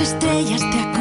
Las estrellas te acompañarán.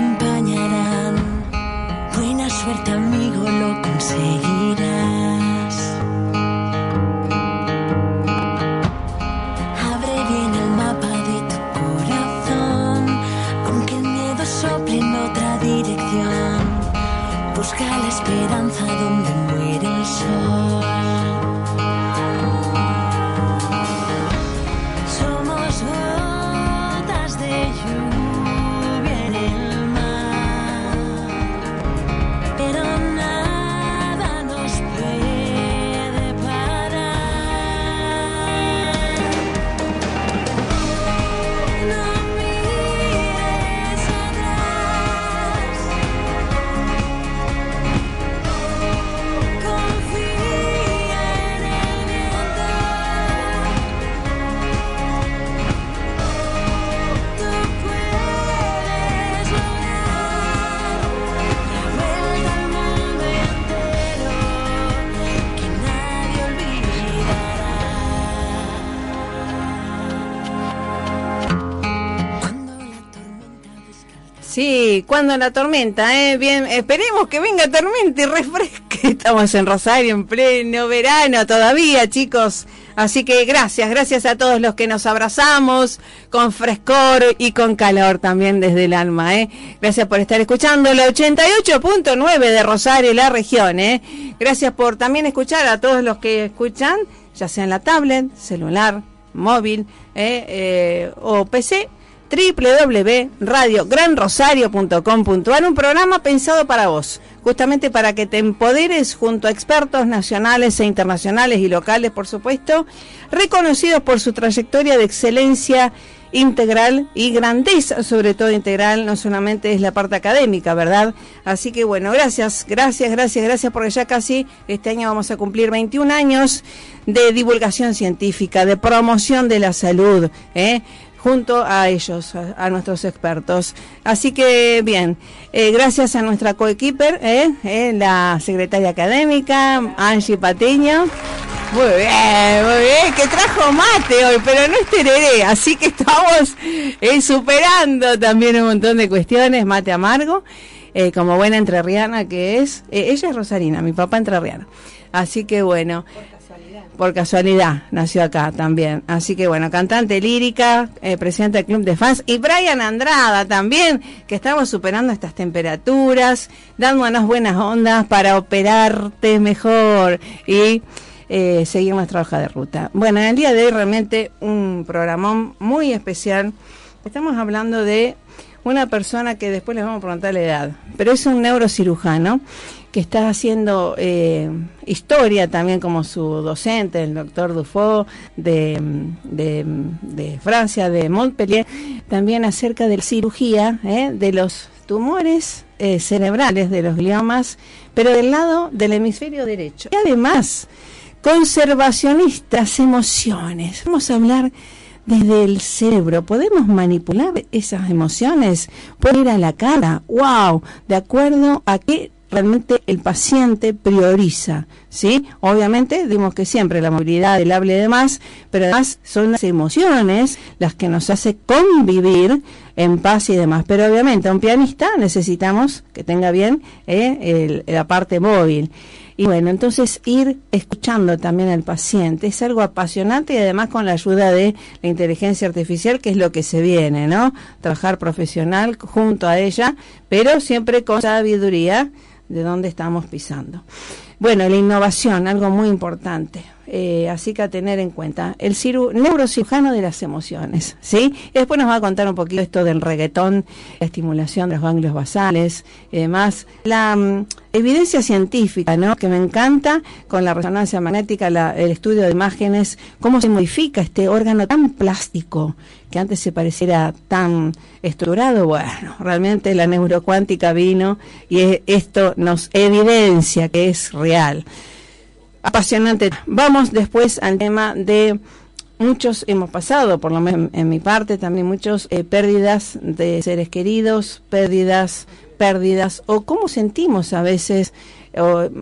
Sí, cuando la tormenta, ¿eh? Bien, esperemos que venga tormenta y refresque. Estamos en Rosario en pleno verano todavía, chicos. Así que gracias, gracias a todos los que nos abrazamos con frescor y con calor también desde el alma, ¿eh? Gracias por estar escuchando la 88.9 de Rosario, la región, ¿eh? Gracias por también escuchar a todos los que escuchan, ya sea en la tablet, celular, móvil ¿eh? Eh, o PC www.radiogranrosario.com.ar, un programa pensado para vos, justamente para que te empoderes junto a expertos nacionales e internacionales y locales, por supuesto, reconocidos por su trayectoria de excelencia integral y grandeza, sobre todo integral, no solamente es la parte académica, ¿verdad? Así que bueno, gracias, gracias, gracias, gracias, porque ya casi este año vamos a cumplir 21 años de divulgación científica, de promoción de la salud, ¿eh? Junto a ellos, a, nuestros expertos. Así que bien, eh, gracias a nuestra coequiper, eh, eh, la secretaria académica, Angie Patiño. Muy bien, muy bien, que trajo mate hoy, pero no es tereré, así que estamos eh, superando también un montón de cuestiones, mate amargo, eh, como buena entrerriana que es. Ella es Rosarina, mi papá entrerriano. Así que bueno por casualidad nació acá también. Así que bueno, cantante lírica, eh, presidente del club de fans y Brian Andrada también, que estamos superando estas temperaturas, dándonos buenas ondas para operarte mejor y eh, seguir nuestra hoja de ruta. Bueno, en el día de hoy realmente un programón muy especial. Estamos hablando de una persona que después les vamos a preguntar la edad, pero es un neurocirujano que está haciendo eh, historia también como su docente, el doctor Dufaux de, de, Francia, de Montpellier, también acerca de cirugía eh, de los tumores eh, cerebrales, de los gliomas, pero del lado del hemisferio derecho. Y además, conservacionistas emociones. Vamos a hablar desde el cerebro. ¿Podemos manipular esas emociones? Poner a la cara. ¡Wow! De acuerdo a qué realmente el paciente prioriza, ¿sí? Obviamente, dimos que siempre la movilidad, el hable de más, pero además son las emociones las que nos hace convivir en paz y demás. Pero obviamente a un pianista necesitamos que tenga bien eh, el, la parte móvil. Y bueno, entonces ir escuchando también al paciente es algo apasionante y además con la ayuda de la inteligencia artificial, que es lo que se viene, ¿no? Trabajar profesional junto a ella, pero siempre con sabiduría de dónde estamos pisando. Bueno, la innovación, algo muy importante. Eh, así que a tener en cuenta. El ciru neurocirujano de las emociones, ¿sí? Y después nos va a contar un poquito esto del reggaetón, la estimulación de los ganglios basales y demás. La mm, evidencia científica, ¿no? Que me encanta con la resonancia magnética, la, el estudio de imágenes, cómo se modifica este órgano tan plástico que antes se pareciera tan estructurado. Bueno, realmente la neurocuántica vino y es, esto nos evidencia que es real apasionante. Vamos después al tema de muchos hemos pasado, por lo menos en, mi parte, también muchos eh, pérdidas de seres queridos, pérdidas, pérdidas, o cómo sentimos a veces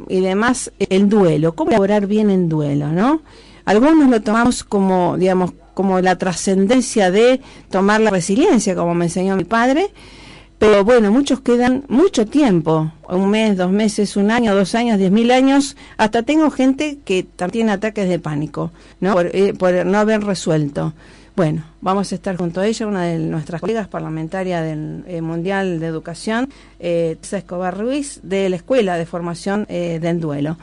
y demás el duelo, cómo elaborar bien en duelo, ¿no? Algunos lo tomamos como, digamos, como la trascendencia de tomar la resiliencia, como me enseñó mi padre, pero bueno, muchos quedan mucho tiempo, un mes, dos meses, un año, dos años, diez mil años, hasta tengo gente que tiene ataques de pánico, ¿no? Por, eh, por no haber resuelto. Bueno, vamos a estar junto a ella, una de nuestras colegas parlamentarias del eh, Mundial de Educación, eh, Escobar Ruiz, de la Escuela de Formación eh, del Duelo.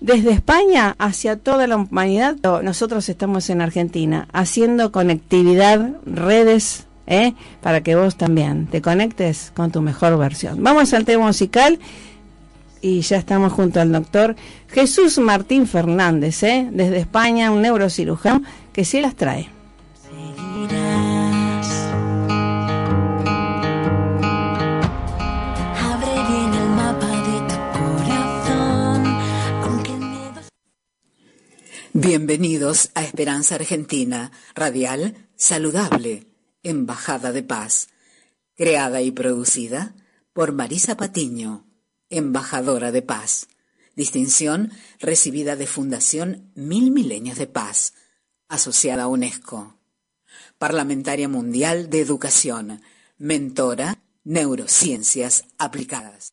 Desde España hacia toda la humanidad, nosotros estamos en Argentina haciendo conectividad, redes, ¿eh? para que vos también te conectes con tu mejor versión. Vamos al tema musical y ya estamos junto al doctor Jesús Martín Fernández, ¿eh? desde España, un neurocirujano que sí las trae. Bienvenidos a Esperanza Argentina, radial, saludable, Embajada de Paz, creada y producida por Marisa Patiño, embajadora de paz. Distinción recibida de Fundación Mil Milenios de Paz, asociada a UNESCO. Parlamentaria Mundial de Educación, mentora, neurociencias aplicadas.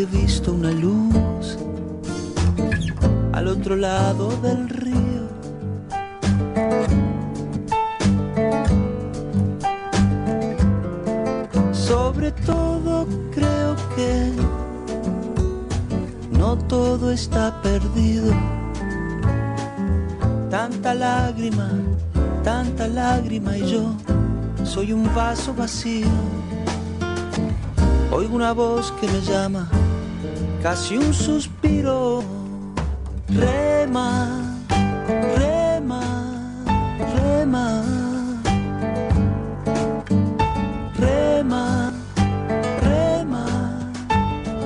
he visto una luz al otro lado del río. Sobre todo creo que no todo está perdido. Tanta lágrima, tanta lágrima y yo soy un vaso vacío. Oigo una voz que me llama, casi un suspiro. Rema, rema, rema. Rema, rema,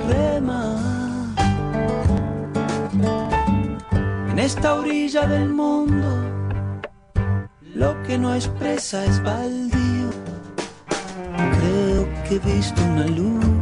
rema. En esta orilla del mundo, lo que no expresa es baldío. Creo que he visto una luz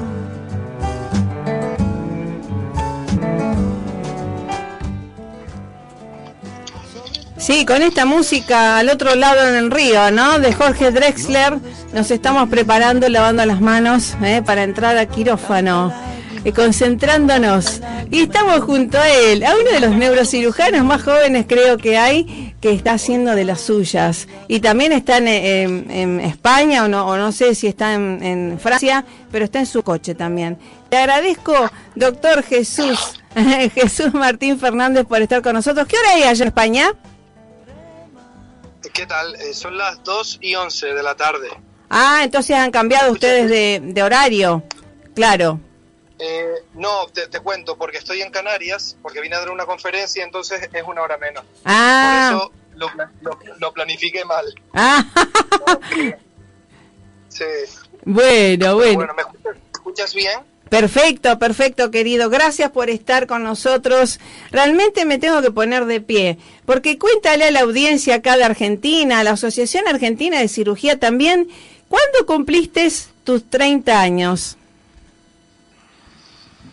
Sí, con esta música al otro lado en el río, ¿no? De Jorge Drexler, nos estamos preparando, lavando las manos ¿eh? para entrar a quirófano, y concentrándonos. Y estamos junto a él, a uno de los neurocirujanos más jóvenes creo que hay, que está haciendo de las suyas. Y también está en, España, o no, o no sé si está en, en Francia, pero está en su coche también. Te agradezco, doctor Jesús, Jesús Martín Fernández, por estar con nosotros. ¿Qué hora hay allá en España? ¿Qué tal? Eh, son las 2 y 11 de la tarde. Ah, entonces han cambiado ustedes de, de horario. Claro. Eh, no, te, te cuento, porque estoy en Canarias, porque vine a dar una conferencia, entonces es una hora menos. Ah, Por eso lo, lo, lo planifiqué mal. ah. Sí. bueno, bueno. Bueno, ¿me escuchas, me escuchas bien? Perfecto, perfecto, querido. Gracias por estar con nosotros. Realmente me tengo que poner de pie, porque cuéntale a la audiencia acá de Argentina, a la Asociación Argentina de Cirugía también, ¿cuándo cumpliste tus 30 años?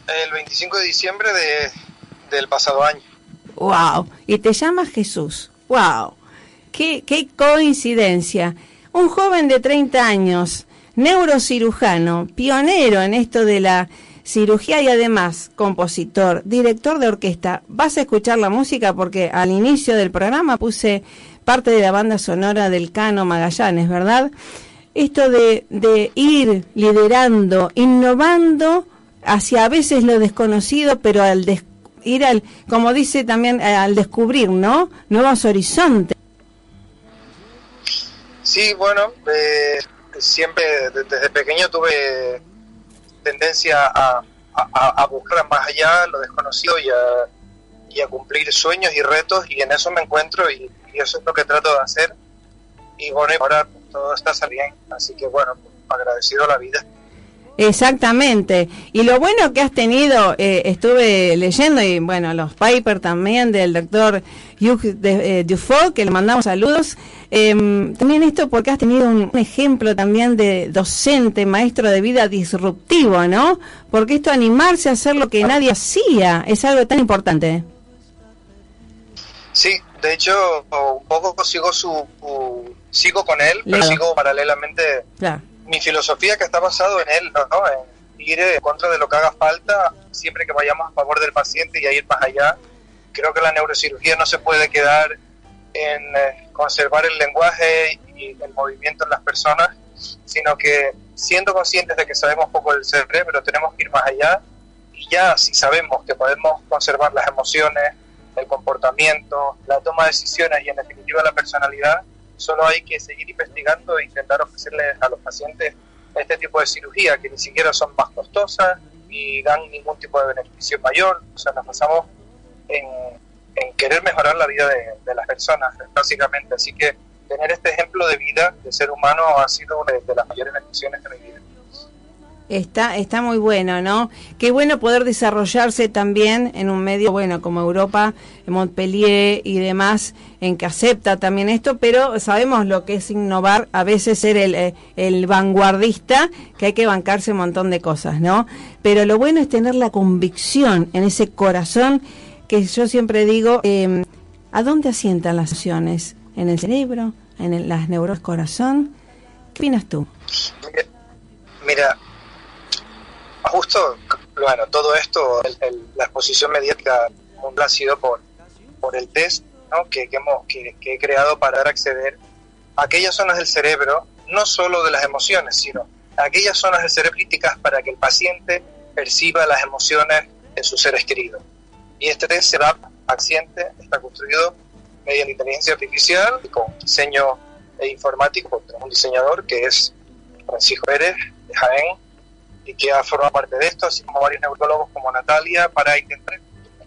El 25 de diciembre de, del pasado año. Wow, y te llamas Jesús. Wow, qué, qué coincidencia. Un joven de 30 años, neurocirujano, pionero en esto de la cirugía y además compositor, director de orquesta. Vas a escuchar la música porque al inicio del programa puse parte de la banda sonora del Cano Magallanes, ¿verdad? Esto de, ir liderando, innovando hacia a veces lo desconocido, pero al ir al, como dice también, eh, al descubrir, ¿no? Nuevos horizontes. Sí, bueno, eh, siempre desde pequeño tuve tendencia a, a, buscar más allá lo desconocido y a, y a cumplir sueños y retos y en eso me encuentro y, eso es lo que trato de hacer y bueno, ahora todo está saliendo, así que bueno, agradecido la vida. Exactamente. Y lo bueno que has tenido, eh, estuve leyendo, y bueno, los papers también del doctor Hugh de, eh, que le mandamos saludos. Em, también esto porque has tenido un, ejemplo también de docente, maestro de vida disruptivo, ¿no? Porque esto animarse a hacer lo que nadie hacía es algo tan importante. Sí, de hecho, un poco sigo su, sigo con él, pero sigo paralelamente mi filosofía que está basado en él, ¿no? En ir en contra de lo que haga falta, siempre que vayamos a favor del paciente y a ir más allá. Creo que la neurocirugía no se puede quedar en eh, conservar el lenguaje y el movimiento en las personas, sino que siendo conscientes de que sabemos poco del cerebro, tenemos que ir más allá y ya si sabemos que podemos conservar las emociones, el comportamiento, la toma de decisiones y en definitiva la personalidad, solo hay que seguir investigando e intentar ofrecerles a los pacientes este tipo de cirugía que ni siquiera son más costosas y dan ningún tipo de beneficio mayor. O sea, nos basamos en, querer mejorar la vida de, las personas, básicamente. Así que tener este ejemplo de vida de ser humano ha sido una de las mayores bendiciones de mi vida. Está, está muy bueno, ¿no? Qué bueno poder desarrollarse también en un medio, bueno, como Europa, Montpellier y demás, en que acepta también esto, pero sabemos lo que es innovar, a veces ser el, eh, el vanguardista, que hay que bancarse un montón de cosas, ¿no? Pero lo bueno es tener la convicción en ese corazón que yo siempre digo, eh, ¿a dónde asientan las acciones? ¿En el cerebro? ¿En las neuronas corazón? ¿Qué opinas tú? Mira, justo, bueno, todo esto, la exposición mediática ha sido por, por el test que, hemos, que, he creado para acceder a aquellas zonas del cerebro, no solo de las emociones, sino a aquellas zonas del cerebro críticas para que el paciente perciba las emociones en sus seres queridos. Y este test se da paciente, está construido mediante inteligencia artificial y con diseño informático, tenemos un diseñador que es Francisco Pérez de Jaén, y que ha formado parte de esto, así como varios neurólogos como Natalia, para intentar,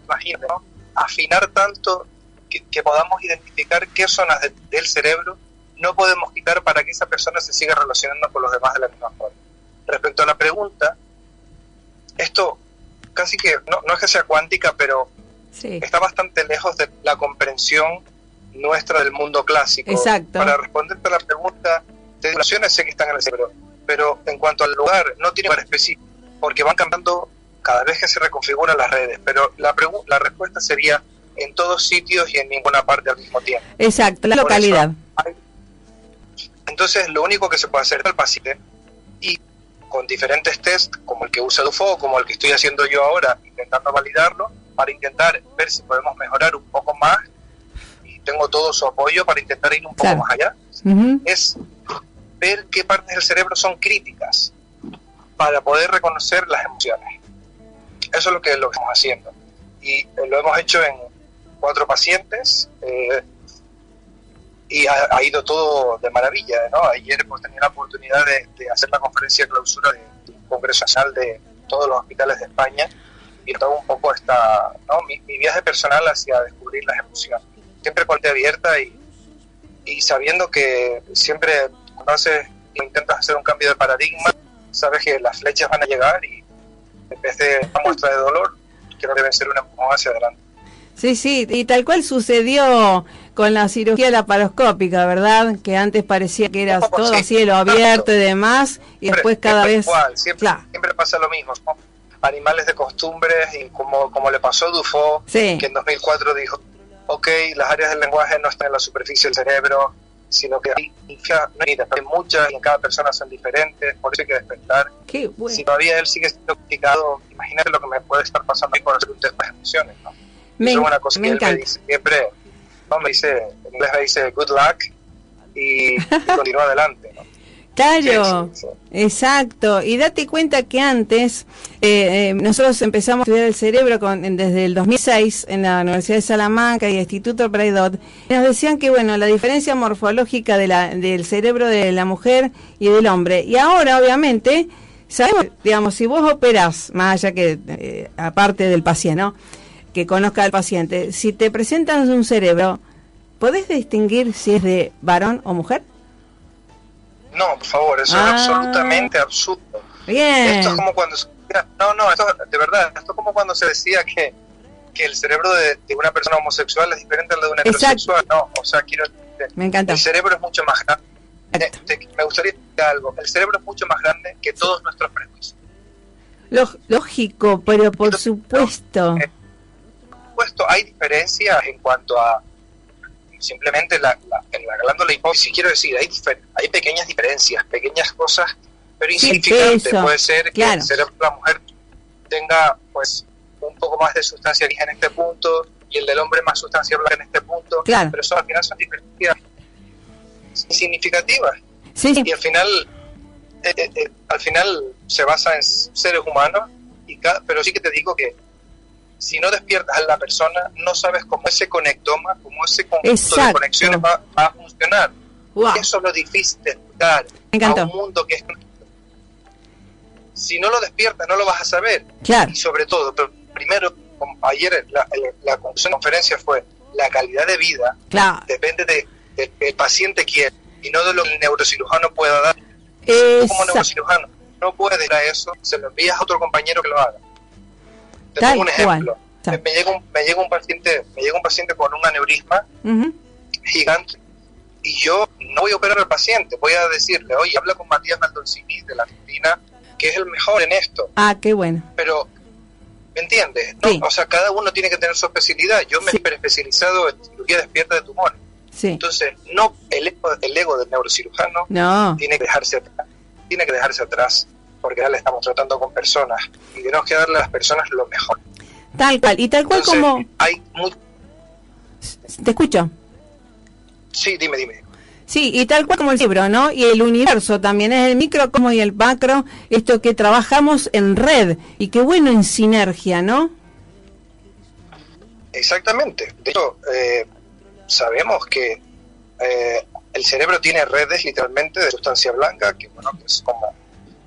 imagínate, afinar tanto que, podamos identificar qué zonas del cerebro no podemos quitar para que esa persona se siga relacionando con los demás de la misma forma. Respecto a la pregunta, esto casi que, no, no es que sea cuántica, pero está bastante lejos de la comprensión nuestra del mundo clásico. Exacto. Para responderte a la pregunta, de relaciones sé que están en el cerebro, pero en cuanto al lugar, no tiene lugar específico, porque van cambiando cada vez que se reconfiguran las redes, pero la, la respuesta sería en todos sitios y en ninguna parte al mismo tiempo. Exacto, la localidad. entonces, lo único que se puede hacer es el paciente y con diferentes test, como el que usa Dufo, como el que estoy haciendo yo ahora, intentando validarlo, para intentar ver si podemos mejorar un poco más, y tengo todo su apoyo para intentar ir un poco más allá, es ver qué partes del cerebro son críticas para poder reconocer las emociones. Eso es lo que, lo que estamos haciendo. Y eh, lo hemos hecho en cuatro pacientes eh, y ha, ido todo de maravilla. ¿no? Ayer hemos tenido la oportunidad de, hacer la conferencia de clausura de, un congreso nacional de todos los hospitales de España y todo un poco esta, ¿no? mi, viaje personal hacia descubrir las emociones. Siempre con abierta y, y sabiendo que siempre entonces intentas hacer un cambio de paradigma, sabes que las flechas van a llegar y en vez de una muestra de dolor, que no deben ser una empujón hacia adelante. Sí, sí, y tal cual sucedió con la cirugía laparoscópica, ¿verdad? Que antes parecía que era todo cielo abierto y demás, y después cada vez... siempre, siempre, pasa lo mismo, animales de costumbres, y como, como le pasó a Dufo, que en 2004 dijo, ok, las áreas del lenguaje no están en la superficie del cerebro, sino que hay, hay muchas y en cada persona son diferentes, por eso hay que despertar. Qué bueno. Si todavía él sigue siendo criticado, imagínate lo que me puede estar pasando ahí por hacer un test de emociones. ¿no? Me, es una cosa me que él encanta. me dice siempre, no, me dice, en inglés me dice good luck y, y continúa adelante. ¿no? Claro, Sí, sí, sí. exacto. Y date cuenta que antes eh, eh, nosotros empezamos a estudiar el cerebro con, en- desde el 2006 en la Universidad de Salamanca y el Instituto Braidot. Nos decían que, bueno, la diferencia morfológica de la, del cerebro de la mujer y del hombre. Y ahora, obviamente, sabemos, digamos, si vos operás, más allá que, eh, aparte del paciente, ¿no? Que conozca al paciente, si te presentan un cerebro, ¿podés distinguir si es de varón o mujer? No, por favor, eso Ah. es absolutamente absurdo. Bien. Esto es como cuando se- no, no, esto de verdad, esto es como cuando se decía que, que el cerebro de, de una persona homosexual es diferente al de un Exacto. heterosexual. No, o sea, quiero decirte, Me encanta. el cerebro es mucho más grande. Te- te- me gustaría decir algo. El cerebro es mucho más grande que todos nuestros prejuicios. Ló- Lógico, pero por Entonces, supuesto. eh, supuesto, hay diferencias en cuanto a simplemente la, la- en la glándula hipófisis. Quiero decir, hay, hay pequeñas diferencias, pequeñas cosas, pero insignificantes. Puede ser que claro. el cerebro de la mujer tenga pues un poco más de sustancia gris en este punto y el del hombre más sustancia blanca en este punto. Claro. Pero eso al final son diferencias significativas Sí, sí. y al final eh, eh, eh, al final se basa en seres humanos y cada- pero sí que te digo que si no despiertas a la persona no sabes cómo ese conectoma cómo ese conjunto Exacto. de conexiones va, va a funcionar Guau. eso es lo difícil de explicar a un mundo que es si no lo despiertas no lo vas a saber Claro. y sobre todo pero primero ayer la, la, la la conferencia fue la calidad de vida Claro. depende de, de- del paciente quiere y no de lo que el neurocirujano pueda dar Tú como Exacto. neurocirujano no puedes dar eso, se lo envías a otro compañero que lo haga. Te Tal pongo un ejemplo. Tal. Me llega un, me llega un paciente, me llega un paciente con un aneurisma Ujú. gigante y yo no voy a operar al paciente, voy a decirle, oye, habla con Matías Maldolcini de la Argentina, que es el mejor en esto, Ah, qué bueno. pero ¿me entiendes? No, Sí. O sea, cada uno tiene que tener su especialidad. Yo me Sí. he hiperespecializado en cirugía despierta de tumores. Sí. Entonces, no el ego, el ego del neurocirujano No. tiene que dejarse atrás, tiene que dejarse atrás, porque ahora le estamos tratando con personas y tenemos que darle a las personas lo mejor. Tal cual. Y tal cual Entonces, como... hay mu- Te escucho. sí, dime, dime. Sí, y tal cual como el cerebro, ¿no? Y el universo también es el micro como y el macro, esto que trabajamos en red y qué bueno en sinergia, ¿no? Exactamente. De hecho, eh, sabemos que eh, el cerebro tiene redes literalmente de sustancia blanca, que bueno, que es como,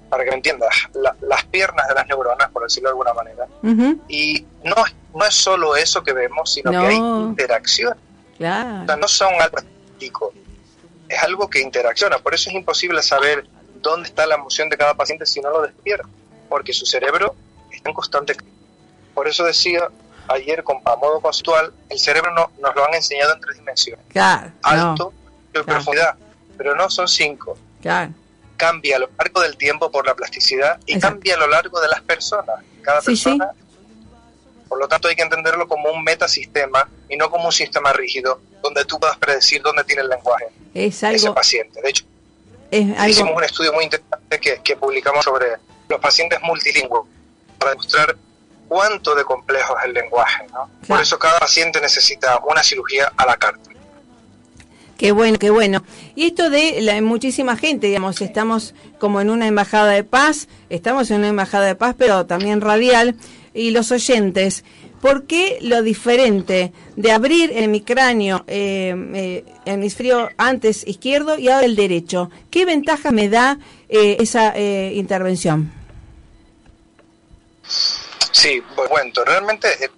para que me entiendas, la- las piernas de las neuronas, por decirlo de alguna manera. Ujú, Y no, no es solo eso que vemos, sino No. que hay interacción. O sea, Claro. no son algo estático, es algo que interacciona. Por eso es imposible saber dónde está la emoción de cada paciente si no lo despierta, porque su cerebro está en constante. Por eso decía ayer, con- a modo conceptual, el cerebro no, nos lo han enseñado en tres dimensiones: Claro. alto y Claro. profundidad, pero no son cinco. No, claro. Cambia a lo largo del tiempo por la plasticidad y Exacto. cambia a lo largo de las personas. Cada Sí, sí. persona. Por lo tanto, hay que entenderlo como un metasistema y no como un sistema rígido donde tú puedas predecir dónde tiene el lenguaje Es ese paciente. De hecho, es hicimos un estudio muy interesante que, que publicamos sobre los pacientes multilingües para demostrar cuánto de complejo es el lenguaje. ¿no? Por eso cada paciente necesita una cirugía a la carta. Qué bueno, qué bueno. Y esto de la, muchísima gente, digamos, estamos como en una embajada de paz, estamos en una embajada de paz, pero también radial, y los oyentes, ¿por qué lo diferente de abrir el hemisferio, eh, eh, hemisferio antes izquierdo y ahora el derecho? ¿Qué ventaja me da eh, esa eh, intervención? Sí, cuento. Realmente eh,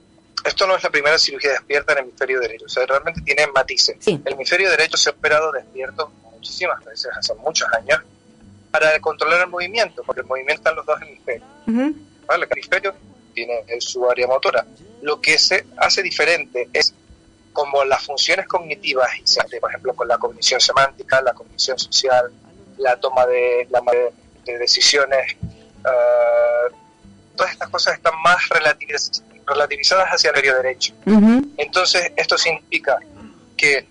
esto no es la primera cirugía despierta en el hemisferio derecho. O sea, realmente tiene matices. Sí. El hemisferio derecho se ha operado despierto muchísimas veces, hace muchos años, para controlar el movimiento, porque el movimiento está en los dos hemisferios. Ujú, ¿vale? El hemisferio tiene su área motora. Lo que se hace diferente es como las funciones cognitivas, por ejemplo, con la cognición semántica, la cognición social, la toma de, la de decisiones, eh, todas estas cosas están más relativiz- relativizadas hacia el hemisferio derecho. ujú, Entonces, esto significa que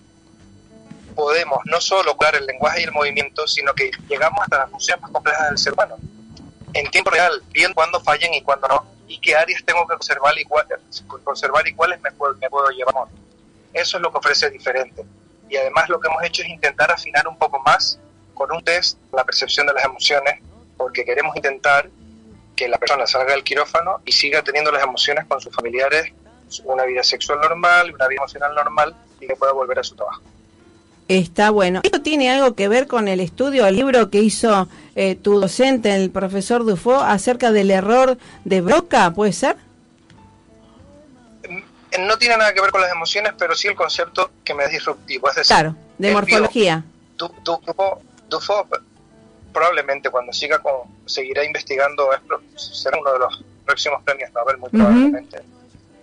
podemos no solo curar el lenguaje y el movimiento, sino que llegamos hasta las funciones más complejas del ser humano. En tiempo real, viendo cuándo fallen y cuándo no, y qué áreas tengo que conservar y, conservar y cuáles me puedo, me puedo llevar. Eso es lo que ofrece diferente. Y además lo que hemos hecho es intentar afinar un poco más con un test la percepción de las emociones, porque queremos intentar que la persona salga del quirófano y siga teniendo las emociones con sus familiares, una vida sexual normal, una vida emocional normal y que pueda volver a su trabajo. Está bueno. ¿Esto tiene algo que ver con el estudio, el libro que hizo eh, tu docente, el profesor Dufo, acerca del error de Broca? ¿Puede ser? Mm, no tiene nada que ver con las emociones, pero sí el concepto que me es disruptivo. Es decir, claro, de morfología. Dufo, probablemente cuando siga con, seguirá investigando, será uno de los próximos premios Nobel, muy probablemente.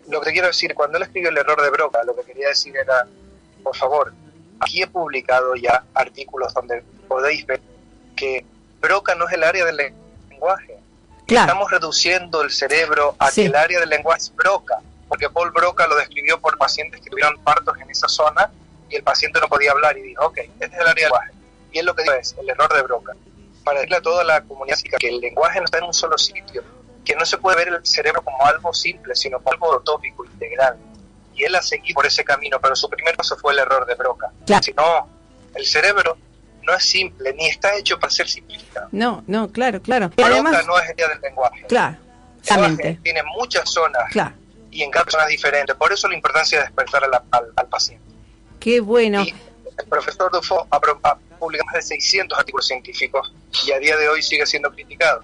Lo que te quiero decir, cuando él escribió el error de Broca, lo que quería decir era, por favor, Aquí he publicado ya artículos donde podéis ver que Broca no es el área del lenguaje. Estamos reduciendo el cerebro a que el área del lenguaje es Broca, porque Paul Broca lo describió por pacientes que tuvieron partos en esa zona y el paciente no podía hablar y dijo, ok, este es el área del lenguaje. Y él lo que dice es el error de Broca. Para decirle a toda la comunidad que el lenguaje no está en un solo sitio, que no se puede ver el cerebro como algo simple, sino como algo utópico, integral y él ha seguido por ese camino, pero su primer paso fue el error de Broca. Si no, el cerebro no es simple, ni está hecho para ser simplificado. No, no, claro, claro. Broca Además, no es el día del lenguaje. Claro, Tiene muchas zonas y en cada persona es diferente. Por eso la importancia de despertar al, paciente. Qué bueno. el profesor Dufo ha, publicado más de 600 artículos científicos y a día de hoy sigue siendo criticado.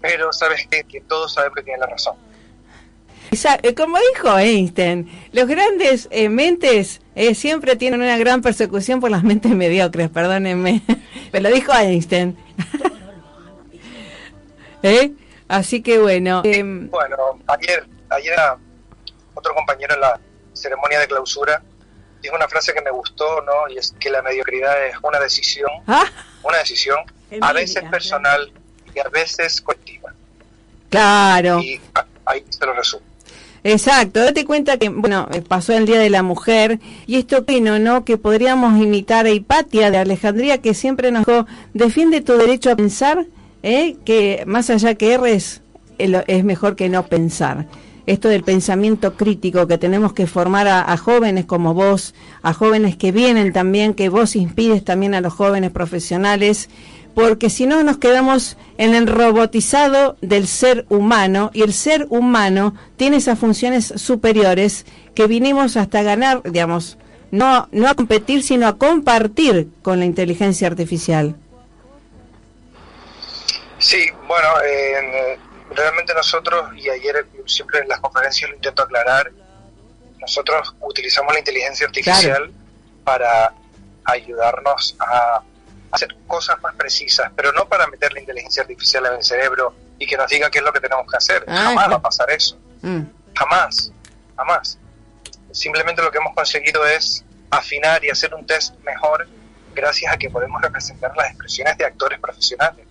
Pero sabes qué? que todos sabemos que tiene la razón. Eh, como dijo Einstein, los grandes eh, mentes eh, siempre tienen una gran persecución por las mentes mediocres, perdónenme. Pero lo dijo Einstein. Así que bueno. Em, bueno, ayer, ayer otro compañero en la ceremonia de clausura dijo una frase que me gustó, ¿no? Y es que la mediocridad es una decisión, ¿Ah? una decisión, a veces personal y a veces colectiva. Claro. Y ahí se lo resumo. Exacto, date cuenta que, bueno, eh, pasó el Día de la Mujer y esto opino, ¿no? Que podríamos imitar a Hipatia de Alejandría que siempre nos dijo, defiende tu derecho a pensar, ¿eh? que más allá que erres, es mejor que no pensar. Esto del pensamiento crítico que tenemos que formar a, jóvenes como vos, a jóvenes que vienen también, que vos inspires también a los jóvenes profesionales porque si no nos quedamos en el robotizado del ser humano y el ser humano tiene esas funciones superiores que vinimos hasta ganar, digamos, no, no a competir, sino a compartir con la inteligencia artificial. Sí, bueno, realmente nosotros, y ayer siempre en las conferencias lo intento aclarar, nosotros utilizamos la inteligencia artificial para ayudarnos a hacer cosas más precisas, pero no para meter la inteligencia artificial en el cerebro y que nos diga qué es lo que tenemos que hacer. Ah, jamás va a pasar eso. Mm. Jamás, jamás. Simplemente lo que hemos conseguido es afinar y hacer un test mejor gracias a que podemos representar las expresiones de actores profesionales.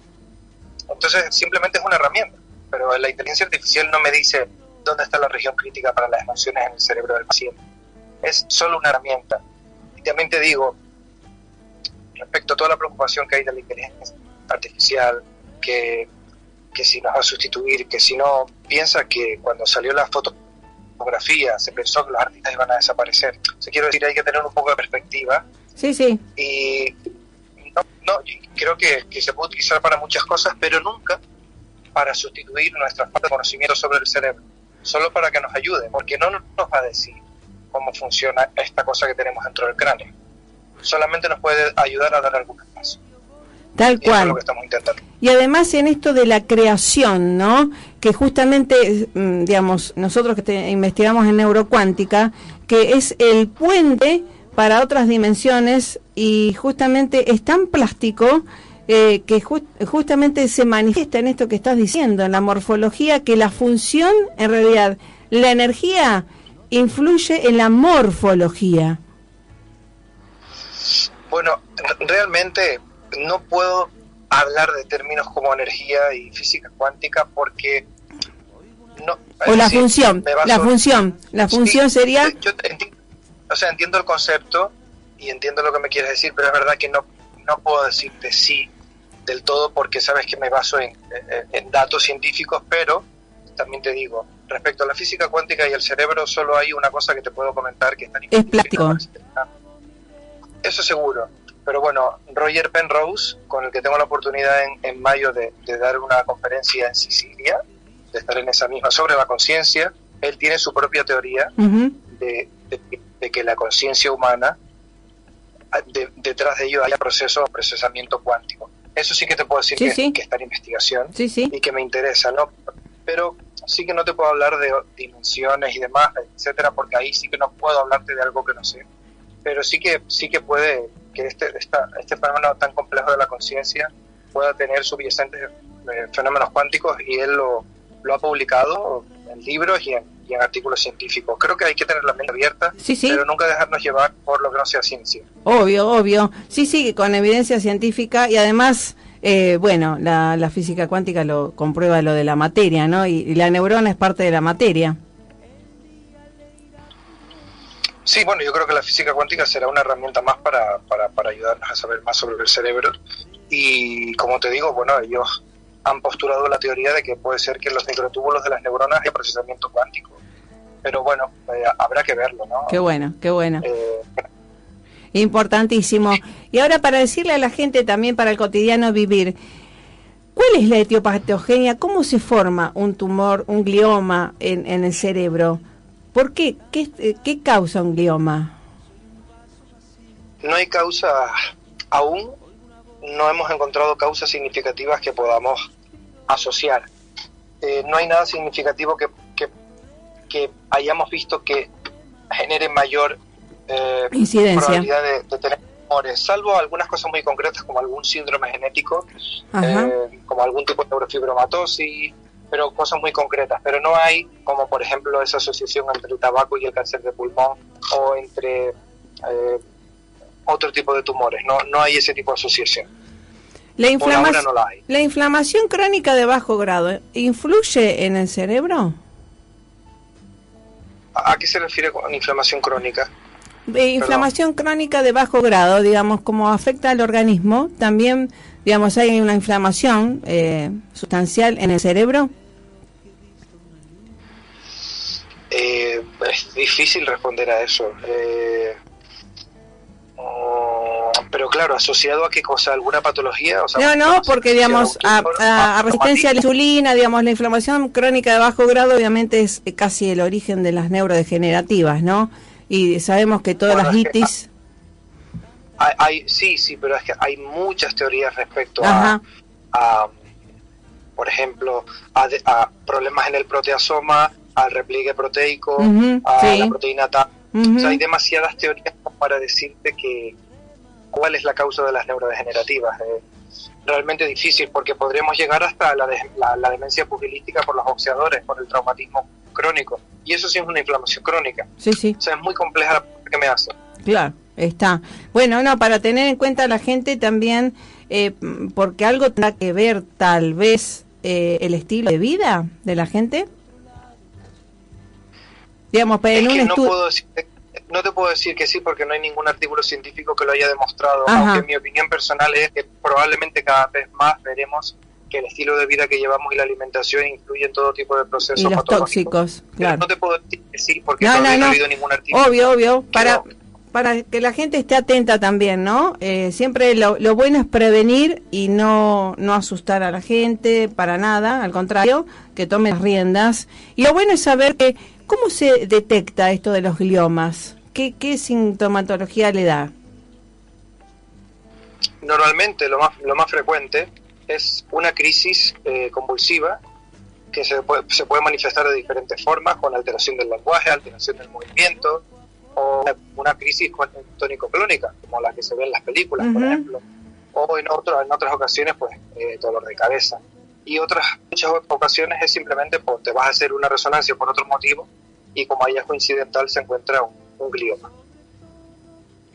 Entonces, simplemente es una herramienta, pero la inteligencia artificial no me dice dónde está la región crítica para las emociones en el cerebro del paciente. Es solo una herramienta. Y también te digo, respecto a toda la preocupación que hay de la inteligencia artificial, que, que si nos va a sustituir, que si no, piensa que cuando salió la fotografía se pensó que los artistas iban a desaparecer. se quiero decir, hay que tener un poco de perspectiva. Sí, sí. Y no, no creo que, que se puede utilizar para muchas cosas, pero nunca para sustituir nuestra falta de conocimiento sobre el cerebro, solo para que nos ayude, porque no nos va a decir cómo funciona esta cosa que tenemos dentro del cráneo solamente nos puede ayudar a dar algunos pasos. Tal cual. Y además en esto de la creación, ¿no? Que justamente, mm, digamos, nosotros que investigamos en neurocuántica, que es el puente para otras dimensiones y justamente es tan plástico eh, que justamente se manifiesta en esto que estás diciendo, en la morfología, que la función, en realidad, la energía influye en la morfología. Bueno, realmente no puedo hablar de términos como energía y física cuántica porque no o la función la función la función sería yo o sea entiendo el concepto y entiendo lo que me quieres decir, pero es verdad que no, no puedo decirte sí del todo porque sabes que me baso en, en datos científicos, pero también te digo, respecto a la física cuántica y el cerebro, solo hay una cosa que te puedo comentar que está Es plástico. Eso seguro. Pero bueno, Roger Penrose, con el que tengo la oportunidad en, en mayo de, de, dar una conferencia en Sicilia, de estar en esa misma, sobre la conciencia, él tiene su propia teoría uh -huh. de, de, de, que la conciencia humana, detrás de ello hay proceso de procesamiento cuántico. Eso sí que te puedo decir sí, que, sí. que, está en investigación sí, y que me interesa, ¿no? Pero sí que no te puedo hablar de dimensiones y demás, etcétera, porque ahí sí que no puedo hablarte de algo que no sé. Pero sí que sí que puede que este esta, este fenómeno tan complejo de la conciencia pueda tener subyacentes eh, fenómenos cuánticos y él lo, lo ha publicado en libros y en, y en, artículos científicos. Creo que hay que tener la mente abierta, sí, sí. pero nunca dejarnos llevar por lo que no sea ciencia. Obvio, obvio. Sí, sí, con evidencia científica y además eh, bueno, la, la, física cuántica lo comprueba lo de la materia, ¿no? Y, y, la neurona es parte de la materia. Sí, bueno, yo creo que la física cuántica será una herramienta más para, para, para ayudarnos a saber más sobre el cerebro. Y como te digo, bueno, ellos han postulado la teoría de que puede ser que los microtúbulos de las neuronas hay procesamiento cuántico. Pero bueno, eh, habrá que verlo, ¿no? Qué bueno, qué bueno. Eh, Importantísimo. Y ahora para decirle a la gente también para el cotidiano vivir, ¿cuál es la etiopatogenia? ¿Cómo se forma un tumor, un glioma en, en el cerebro? ¿Por qué? qué? ¿Qué causa un glioma? No hay causa, aún no hemos encontrado causas significativas que podamos asociar. Eh, no hay nada significativo que, que, que hayamos visto que genere mayor eh, incidencia probabilidad de, de, tener tumores, salvo algunas cosas muy concretas como algún síndrome genético, eh, como algún tipo de neurofibromatosis, pero cosas muy concretas. Pero no hay, como por ejemplo, esa asociación entre el tabaco y el cáncer de pulmón o entre otro tipo de tumores. No, no hay ese tipo de asociación. La, inflama no la, la inflamación crónica de bajo grado influye en el cerebro? ¿A qué se refiere con inflamación crónica? de inflamación Perdón. crónica de bajo grado, digamos, como afecta al organismo, también, digamos, hay una inflamación eh, sustancial en el cerebro. Eh, es difícil responder a eso. Eh, pero claro, asociado a qué cosa, alguna patología. O sea, no, no, porque digamos a, a, a, resistencia a la insulina, digamos la inflamación crónica de bajo grado, obviamente es casi el origen de las neurodegenerativas, ¿no? y sabemos que todas bueno, las itis... Hay, hay, sí, sí, pero es que hay muchas teorías respecto a, a, por ejemplo, a, de, a, problemas en el proteasoma, al repliegue proteico, uh -huh, a sí. la proteína. Uh -huh. o sea, hay demasiadas teorías para decirte que cuál es la causa de las neurodegenerativas. Eh, realmente difícil porque podríamos llegar hasta la, de, la, la demencia pugilística por los boxeadores, por el traumatismo crónico. Y eso sí es una inflamación crónica. Sí, sí. O sea, es muy compleja la que me hace. Claro, está. Bueno, no, para tener en cuenta a la gente también, eh, porque algo tendrá que ver tal vez eh, el estilo de vida de la gente. Digamos, pero es en un estudio... puedo decir, no te puedo decir que sí porque no hay ningún artículo científico que lo haya demostrado, Ajá. aunque mi opinión personal es que probablemente cada vez más veremos que el estilo de vida que llevamos y la alimentación influye en todo tipo de procesos y los tóxicos, claro. Pero no te puedo decir que sí porque no, no, no, ha habido ningún artículo. Obvio, obvio. Para, para que la gente esté atenta también, ¿no? Eh, siempre lo, lo, bueno es prevenir y no, no asustar a la gente para nada, al contrario, que tome las riendas. Y lo bueno es saber que, ¿cómo se detecta esto de los gliomas? ¿Qué, qué sintomatología le da? Normalmente lo más, lo más frecuente es una crisis eh, convulsiva que se puede, se puede manifestar de diferentes formas, con alteración del lenguaje, alteración del movimiento, o una crisis tónico-clónica, como la que se ve en las películas, uh -huh. por ejemplo, o en, otro, en otras ocasiones, pues, eh, dolor de cabeza. Y otras muchas ocasiones es simplemente, pues, te vas a hacer una resonancia por otro motivo, y como hallazgo incidental se encuentra un, un.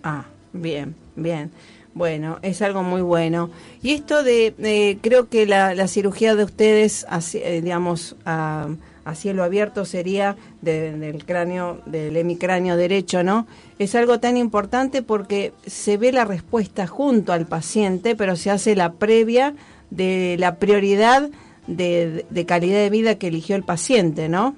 Ah, bien, bien. Bueno, es algo muy bueno. Y esto de, creo que la, la, cirugía de ustedes, así, eh, digamos, a, cielo abierto sería del cráneo, del hemicráneo derecho, ¿no? Es algo tan importante porque se ve la respuesta junto al paciente, pero se hace la previa de la prioridad de, de calidad de vida que eligió el paciente, ¿no?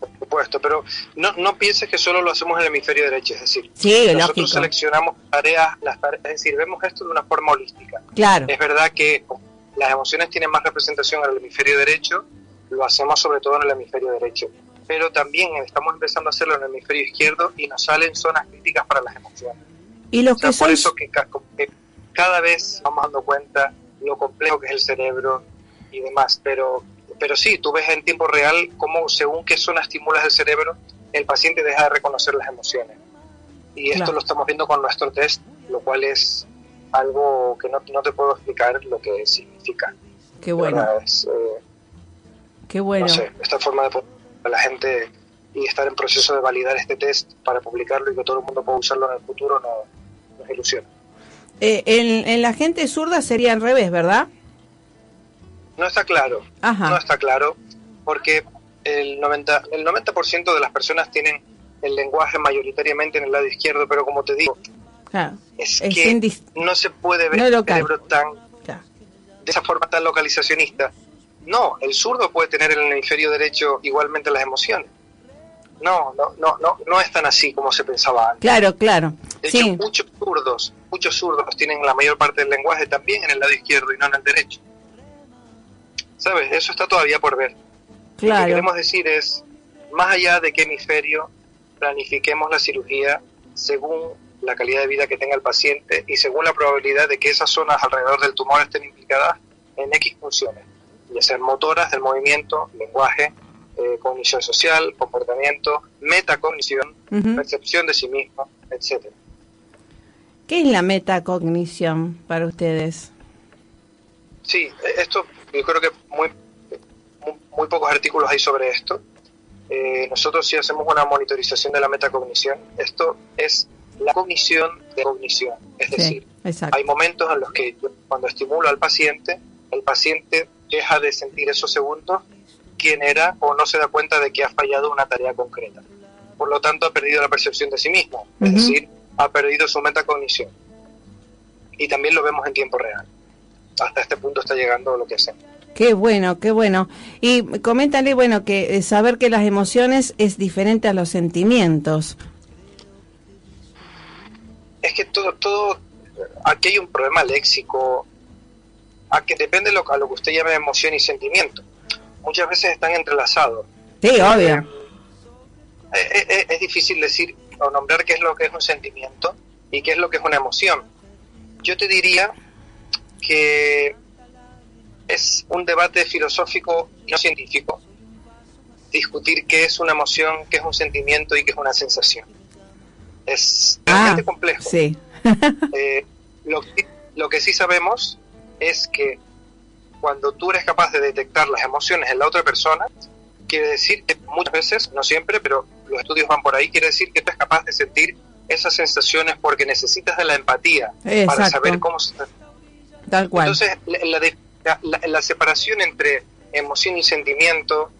Por supuesto, pero no, no pienses que solo lo hacemos en el hemisferio derecho, es decir, sí, nosotros seleccionamos tareas, las tareas, es decir, vemos esto de una forma holística. Claro. Es verdad que las emociones tienen más representación en el hemisferio derecho, lo hacemos sobre todo en el hemisferio derecho, pero también estamos empezando a hacerlo en el hemisferio izquierdo y nos salen zonas críticas para las emociones. Y los que por eso que, cada vez vamos dando cuenta lo complejo que es el cerebro y demás, pero pero sí, tú ves en tiempo real cómo según qué zona estimulas el cerebro, el paciente deja de reconocer las emociones. Y esto lo estamos viendo con nuestro test, lo cual es algo que no, no te puedo explicar lo que significa. Qué bueno. Eh, Qué bueno. No sé, esta forma de a la gente y estar en proceso de validar este test para publicarlo y que todo el mundo pueda usarlo en el futuro no, nos ilusiona. Eh, en, en, la gente zurda sería al revés, ¿verdad? No está claro. No está claro porque el 90%, el 90 de las personas tienen el lenguaje mayoritariamente en el lado izquierdo, pero como te digo, es, que no se puede ver el cerebro tan de esa forma tan localizacionista. No, el zurdo puede tener en el hemisferio derecho igualmente las emociones. No, no, no, no, no es tan así como se pensaba antes. Claro, claro. De hecho, muchos zurdos, muchos zurdos tienen la mayor parte del lenguaje también en el lado izquierdo y no en el derecho. ¿Sabes? Eso está todavía por ver. Lo que queremos decir es, más allá de qué hemisferio, planifiquemos la cirugía según la calidad de vida que tenga el paciente y según la probabilidad de que esas zonas alrededor del tumor estén implicadas en X funciones, ya sean motoras del movimiento, lenguaje, eh, cognición social, comportamiento, metacognición, percepción de sí mismo, etcétera. ¿Qué es la metacognición para ustedes? Sí, esto yo creo que muy, muy, pocos artículos hay sobre esto. Eh, nosotros sí hacemos una monitorización de la metacognición. Esto es la cognición de cognición. Es decir, hay momentos en los que cuando estimulo al paciente, el paciente deja de sentir esos segundos quién era o no se da cuenta de que ha fallado una tarea concreta. Por lo tanto, ha perdido la percepción de sí mismo, es decir, ha perdido su metacognición. Y también lo vemos en tiempo real hasta este punto está llegando lo que hacemos. Qué bueno, qué bueno. Y coméntale, bueno, que eh, saber que las emociones es diferente a los sentimientos. Es que todo, todo, aquí hay un problema léxico, a que depende lo, a lo que usted llame emoción y sentimiento. Muchas veces están entrelazados. Sí, obvio. Eh, eh, es difícil decir o nombrar qué es lo que es un sentimiento y qué es lo que es una emoción. Yo te diría que es un debate filosófico y no científico. Discutir qué es una emoción, qué es un sentimiento y qué es una sensación. Es realmente ah, complejo. Sí. Eh, lo, lo que sí sabemos es que cuando tú eres capaz de detectar las emociones en la otra persona, quiere decir que muchas veces, no siempre, pero los estudios van por ahí, quiere decir que tú eres capaz de sentir esas sensaciones porque necesitas de la empatía para saber cómo se entonces, la, separación entre emoción y sentimiento,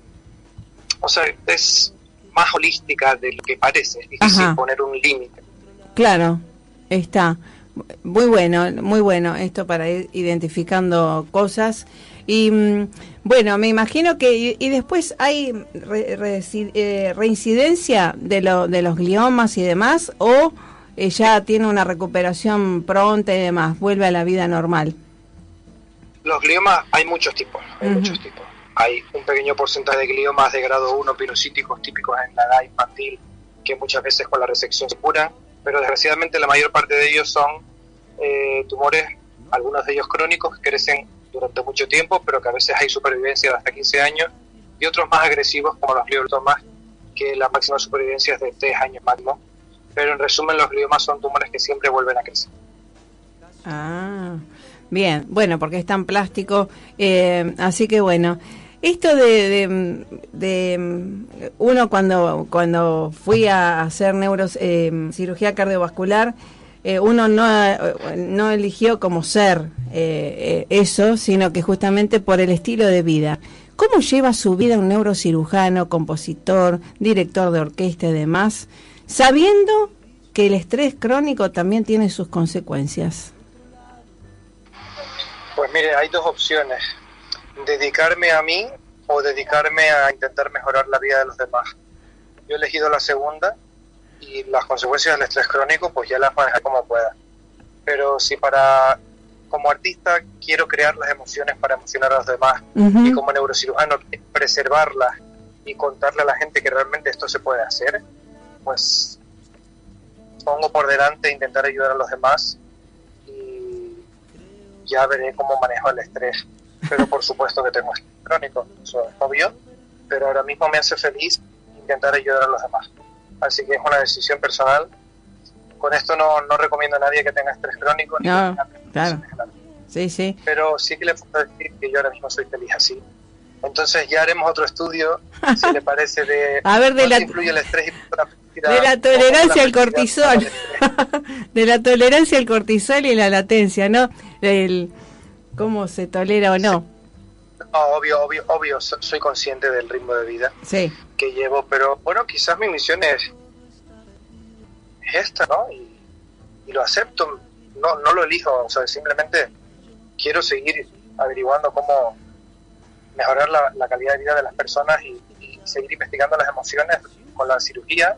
o sea, es más holística de lo que parece. Es difícil poner un límite. Claro, está. Muy bueno, muy bueno esto para ir identificando cosas. Y mm, bueno, me imagino que y, después hay eh, reincidencia de, lo, de los gliomas y demás, o ya tiene una recuperación pronta y demás, vuelve a la vida normal? Los gliomas hay muchos tipos, hay muchos tipos. Hay un pequeño porcentaje de gliomas de grado 1 pirocíticos típicos en la edad infantil que muchas veces con la resección se curan, pero desgraciadamente la mayor parte de ellos son eh, tumores, algunos de ellos crónicos que crecen durante mucho tiempo, pero que a veces hay supervivencia de hasta 15 años, y otros más agresivos como los gliomas, que la máxima supervivencia es de 3 años máximo pero en resumen los gliomas son tumores que siempre vuelven a crecer. Ah, bien, bueno, porque es tan plástico, eh, así que bueno. Esto de, de, uno cuando cuando fui a hacer neuros, eh, cirugía cardiovascular, eh, uno no, no eligió como ser eso, sino que justamente por el estilo de vida. ¿Cómo lleva su vida un neurocirujano, compositor, director de orquesta y demás, sabiendo que el estrés crónico también tiene sus consecuencias? Pues mire, hay dos opciones. Dedicarme a mí o dedicarme a intentar mejorar la vida de los demás. Yo he elegido la segunda y las consecuencias del estrés crónico pues ya las manejaré como pueda. Pero si para como artista quiero crear las emociones para emocionar a los demás y como neurocirujano preservarlas y contarle a la gente que realmente esto se puede hacer, pues pongo por delante intentar ayudar a los demás y ya veré cómo manejo el estrés. Pero por supuesto que tengo estrés crónico, eso es obvio, pero ahora mismo me hace feliz intentar ayudar a los demás. Así que es una decisión personal. Con esto no, no recomiendo a nadie que tenga estrés crónico ni No, que tenga claro. Sí, sí. Pero sí que le puedo decir que yo ahora mismo soy feliz así. Entonces ya haremos otro estudio, si le parece, de A ver, de la- influye el estrés y la De la tolerancia al cortisol. de la tolerancia al cortisol y la latencia, ¿no? El cómo se tolera o no. No, obvio, obvio, obvio, so- soy consciente del ritmo de vida Sí, que llevo, pero bueno, quizás mi misión es, es esta, ¿no? Y, y lo acepto, no, no lo elijo, o sea, simplemente quiero seguir averiguando cómo mejorar la, la calidad de vida de las personas y, y seguir investigando las emociones con la cirugía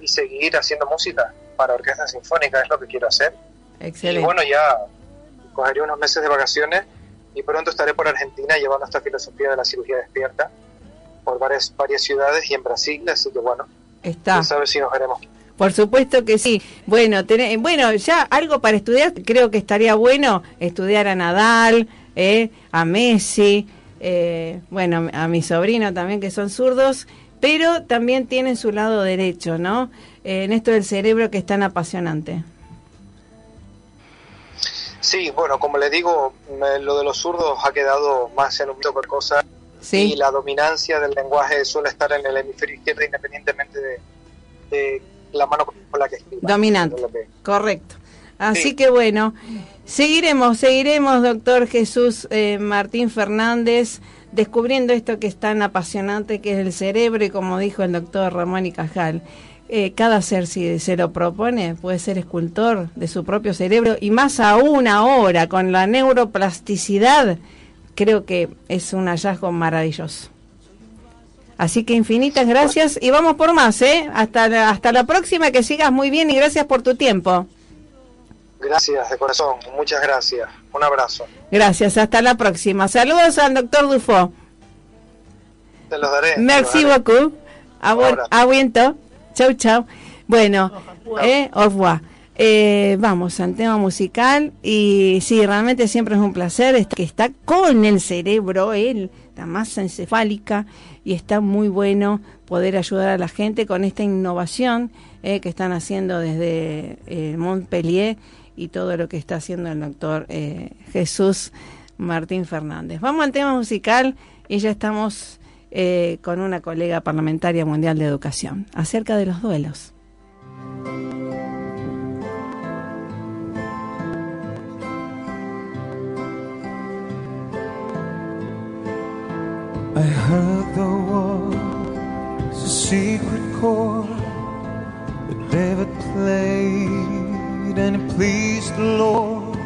y seguir haciendo música para orquesta sinfónica, es lo que quiero hacer. Y excelente. bueno, ya cogeré unos meses de vacaciones y pronto estaré por Argentina llevando esta filosofía de la cirugía despierta por varias, varias ciudades y en Brasil, así que bueno, Está. sabe si nos veremos. Por supuesto que sí. Bueno, tené- bueno, ya algo para estudiar, creo que estaría bueno estudiar a Nadal, eh, a Messi, eh, bueno, a mi sobrino también que son zurdos, pero también tienen su lado derecho, ¿no? Eh, en esto del cerebro que es tan apasionante. Sí, bueno, como le digo, lo de los zurdos ha quedado más en un mito por cosas Sí. y la dominancia del lenguaje suele estar en el hemisferio izquierdo independientemente de, de la mano con la que escriba. Dominante. Que- Correcto. Así Sí. que bueno, seguiremos, seguiremos, doctor Jesús eh, Martín Fernández, descubriendo esto que es tan apasionante, que es el cerebro, y como dijo el doctor Ramón y Cajal, eh, cada ser si se lo propone puede ser escultor de su propio cerebro, y más aún ahora, con la neuroplasticidad, creo que es un hallazgo maravilloso. Así que infinitas gracias y vamos por más, ¿eh? Hasta la, hasta la próxima, que sigas muy bien y gracias por tu tiempo. Gracias, de corazón, muchas gracias. Un abrazo. Gracias, hasta la próxima. Saludos al doctor Dufo. Te los daré. Merci los daré. beaucoup. A, Un abrazo. a viento. Chau, chau. Bueno, eh, au revoir. Eh, vamos al tema musical y sí, realmente siempre es un placer que está con el cerebro, él, la masa encefálica y está muy bueno poder ayudar a la gente con esta innovación eh, que están haciendo desde eh, Montpellier y todo lo que está haciendo el doctor eh, Jesús Martín Fernández. Vamos al tema musical y ya estamos eh, con una colega parlamentaria mundial de educación acerca de los duelos. And it pleased the Lord.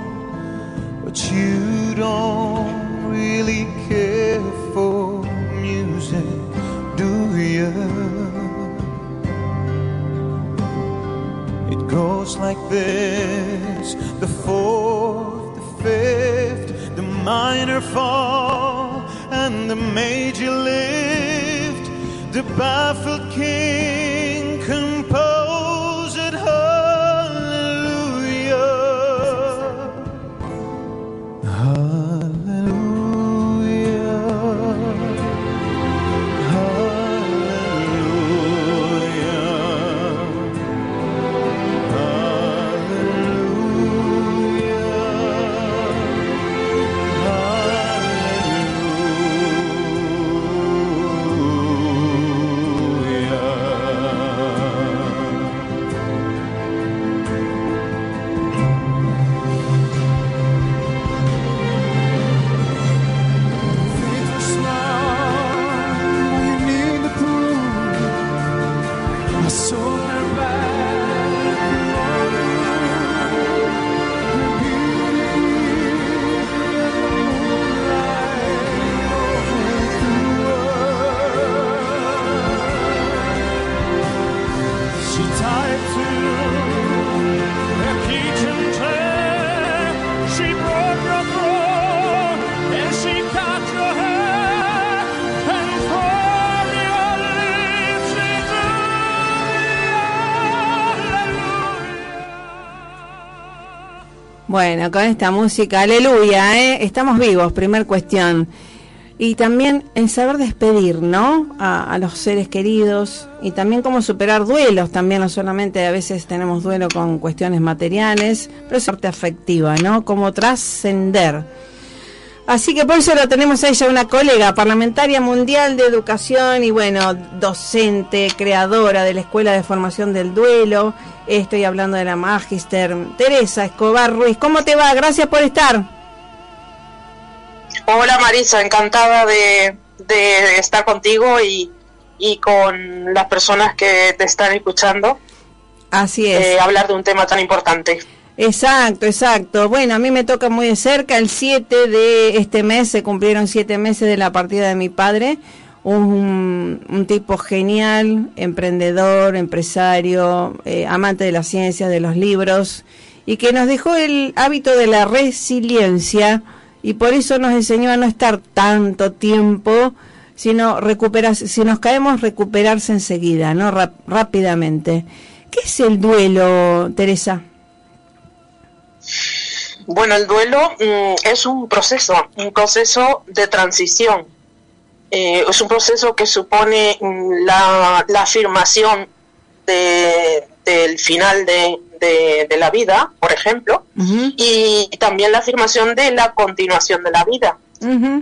But you don't really care for music, do you? It goes like this the fourth, the fifth, the minor fall, and the major lift. The baffled king composed Bueno, con esta música, aleluya, ¿eh? estamos vivos, primer cuestión. Y también en saber despedir, ¿no? A, los seres queridos y también cómo superar duelos, también no solamente a veces tenemos duelo con cuestiones materiales, pero es parte afectiva, ¿no? Cómo trascender. Así que por eso lo tenemos a ella, una colega parlamentaria mundial de educación y bueno, docente, creadora de la Escuela de Formación del Duelo. Estoy hablando de la Magister Teresa Escobar Ruiz. ¿Cómo te va? Gracias por estar. Hola Marisa, encantada de, estar contigo y, con las personas que te están escuchando. Así es. Eh, hablar de un tema tan importante. Exacto, exacto. Bueno, a mí me toca muy de cerca. El 7 de este mes se cumplieron siete meses de la partida de mi padre. Un, tipo genial, emprendedor, empresario, eh, amante de la ciencia, de los libros, y que nos dejó el hábito de la resiliencia y por eso nos enseñó a no estar tanto tiempo, sino recuperar, si nos caemos, recuperarse enseguida, ¿no? rápidamente. ¿Qué es el duelo, Teresa? Bueno, el duelo mm, es un proceso, un proceso de transición. Eh, es un proceso que supone mm, la, la afirmación de, del final de, de, la vida, por ejemplo, y también la afirmación de la continuación de la vida.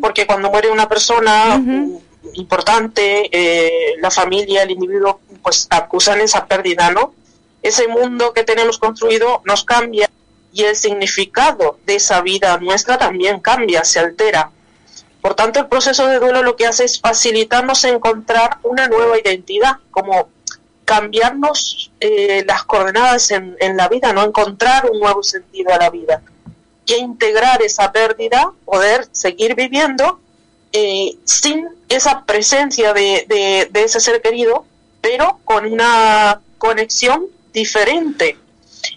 Porque cuando muere una persona importante, eh, la familia, el individuo, pues acusan esa pérdida, ¿no? Ese mundo que tenemos construido nos cambia y el significado de esa vida nuestra también cambia, se altera. Por tanto, el proceso de duelo lo que hace es facilitarnos encontrar una nueva identidad, como cambiarnos eh, las coordenadas en, la vida, no encontrar un nuevo sentido a la vida y integrar esa pérdida, poder seguir viviendo eh, sin esa presencia de, ese ser querido, pero con una conexión diferente.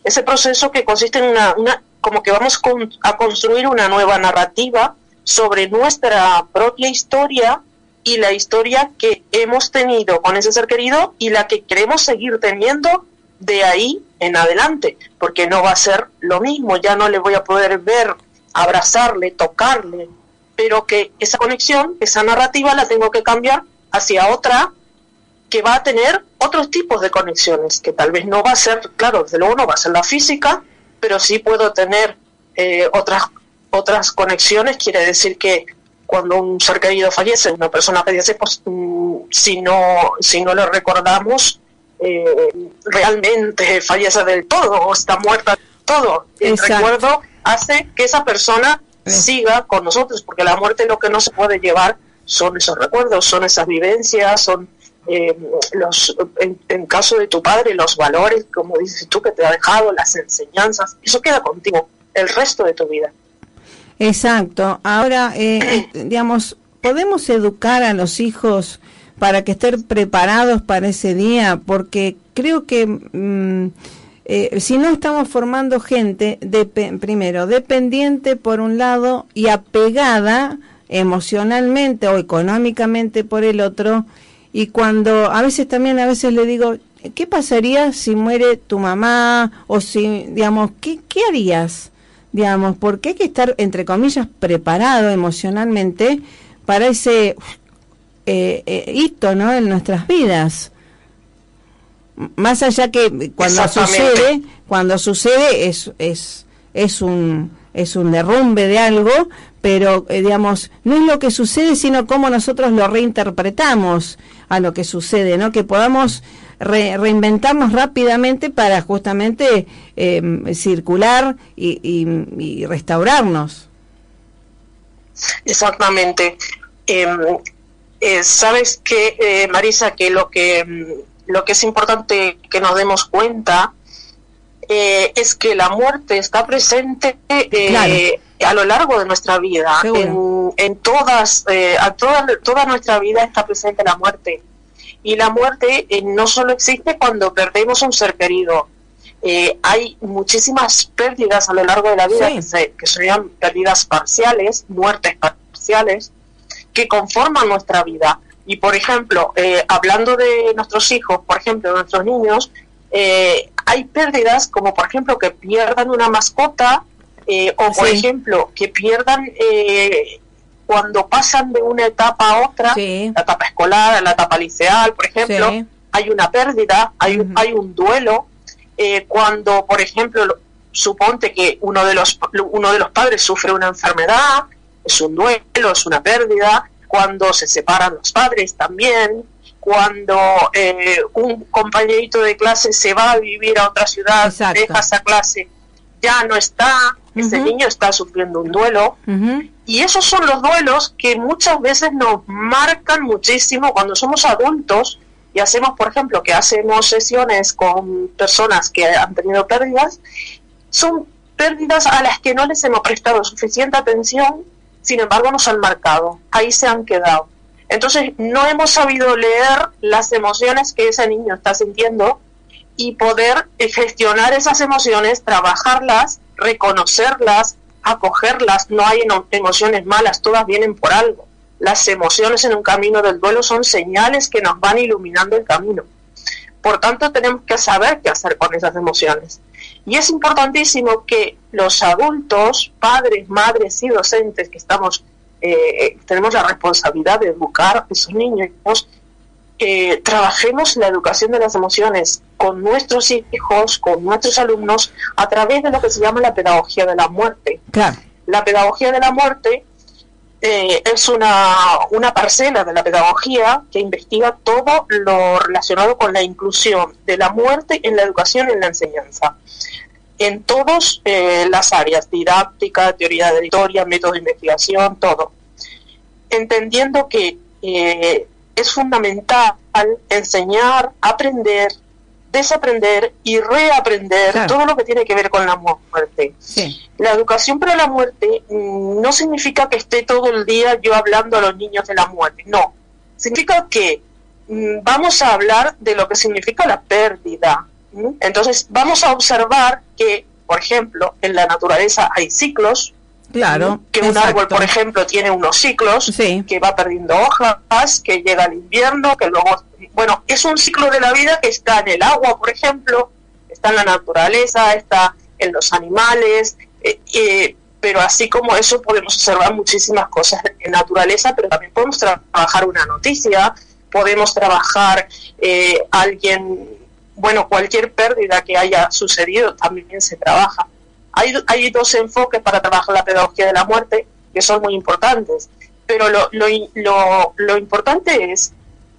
Ese proceso que consiste en una, una como que vamos a construir una nueva narrativa sobre nuestra propia historia y la historia que hemos tenido con ese ser querido y la que queremos seguir teniendo de ahí en adelante, porque no va a ser lo mismo, ya no le voy a poder ver, abrazarle, tocarle, pero que esa conexión, esa narrativa la tengo que cambiar hacia otra que va a tener otros tipos de conexiones, que tal vez no va a ser, claro, desde luego no va a ser la física, pero sí puedo tener eh, otras, otras conexiones, quiere decir que cuando un ser querido fallece, una persona fallece, pues mm, si no, si no lo recordamos, eh, realmente fallece del todo o está muerta del todo. El recuerdo hace que esa persona siga con nosotros, porque la muerte lo que no se puede llevar son esos recuerdos, son esas vivencias, son eh, los, en, en, caso de tu padre, los valores, como dices tú, que te ha dejado, las enseñanzas, eso queda contigo el resto de tu vida. Exacto. Ahora, eh, digamos, ¿podemos educar a los hijos para que estén preparados para ese día? Porque creo que mm, eh, si no estamos formando gente, de, primero, dependiente por un lado y apegada emocionalmente o económicamente por el otro, y cuando a veces también a veces le digo, ¿qué pasaría si muere tu mamá? O si, digamos, ¿qué, qué harías? digamos, porque hay que estar, entre comillas, preparado emocionalmente para ese eh, eh, hito, ¿no? En nuestras vidas. Más allá que cuando sucede, cuando sucede es, es, es un es un derrumbe de algo, pero eh, digamos, no es lo que sucede, sino cómo nosotros lo reinterpretamos a lo que sucede, ¿no? Que podamos reinventarnos rápidamente para justamente em, circular y, restaurarnos. Exactamente. Em, eh, Sabes que, eh, Marisa, que lo que em, lo que es importante que nos demos cuenta eh, es que la muerte está presente a lo largo de nuestra vida. En, todas, a toda, toda nuestra vida está presente la muerte y la muerte eh, no solo existe cuando perdemos un ser querido. Eh, hay muchísimas pérdidas a lo largo de la vida que, que serían pérdidas parciales, muertes parciales, que conforman nuestra vida. Y por ejemplo, eh, hablando de nuestros hijos, por ejemplo, de nuestros niños, hay pérdidas como por ejemplo que pierdan una mascota eh, o por ejemplo, que pierdan eh, cuando pasan de una etapa a otra, la etapa escolar, la etapa liceal, por ejemplo, hay una pérdida, hay, un, hay un duelo. Eh, cuando, por ejemplo, suponte que uno de, los, uno de los padres sufre una enfermedad, es un duelo, es una pérdida. Cuando se separan los padres también, cuando eh, un compañerito de clase se va a vivir a otra ciudad, deja esa clase, ya no está, ese niño está sufriendo un duelo. Y esos son los duelos que muchas veces nos marcan muchísimo cuando somos adultos y hacemos, por ejemplo, que hacemos sesiones con personas que han tenido pérdidas, son pérdidas a las que no les hemos prestado suficiente atención, sin embargo nos han marcado, ahí se han quedado. Entonces no hemos sabido leer las emociones que ese niño está sintiendo y poder gestionar esas emociones, trabajarlas, reconocerlas, acogerlas. No hay emociones malas, todas vienen por algo. Las emociones en un camino del duelo son señales que nos van iluminando el camino. Por tanto, tenemos que saber qué hacer con esas emociones. Y es importantísimo que los adultos, padres, madres y docentes que estamos, eh, tenemos la responsabilidad de educar a esos niños, eh, trabajemos la educación de las emociones con nuestros hijos, con nuestros alumnos, a través de lo que se llama la pedagogía de la muerte. La pedagogía de la muerte eh, es una, una parcela de la pedagogía que investiga todo lo relacionado con la inclusión de la muerte en la educación y en la enseñanza en todas eh, las áreas, didáctica, teoría de historia, método de investigación, todo. Entendiendo que eh, es fundamental enseñar, aprender, desaprender y reaprender todo lo que tiene que ver con la muerte. La educación para la muerte mm, no significa que esté todo el día yo hablando a los niños de la muerte, no. Significa que mm, vamos a hablar de lo que significa la pérdida. Entonces vamos a observar que, por ejemplo, en la naturaleza hay ciclos, Claro. Que un árbol, por ejemplo, tiene unos ciclos, que va perdiendo hojas, que llega el invierno, que luego bueno, es un ciclo de la vida que está en el agua, por ejemplo, está en la naturaleza, está en los animales, eh, eh, pero así como eso podemos observar muchísimas cosas en naturaleza, pero también podemos trabajar una noticia, podemos trabajar eh, alguien, bueno, cualquier pérdida que haya sucedido también se trabaja. Hay, hay dos enfoques para trabajar la pedagogía de la muerte que son muy importantes, pero lo, importante es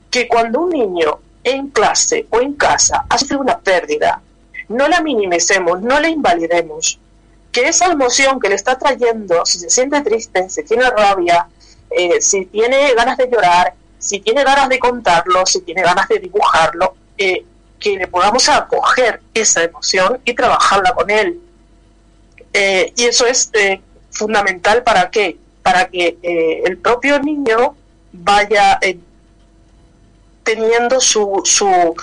que cuando un niño en clase o en casa hace una pérdida, no la minimicemos, no la invalidemos, que esa emoción que le está trayendo, si se siente triste, si tiene rabia, eh, si tiene ganas de llorar, si tiene ganas de contarlo, si tiene ganas de dibujarlo, eh, que le podamos acoger esa emoción y trabajarla con él. Eh, y eso es fundamental para qué? Para que el propio niño vaya teniendo su, su,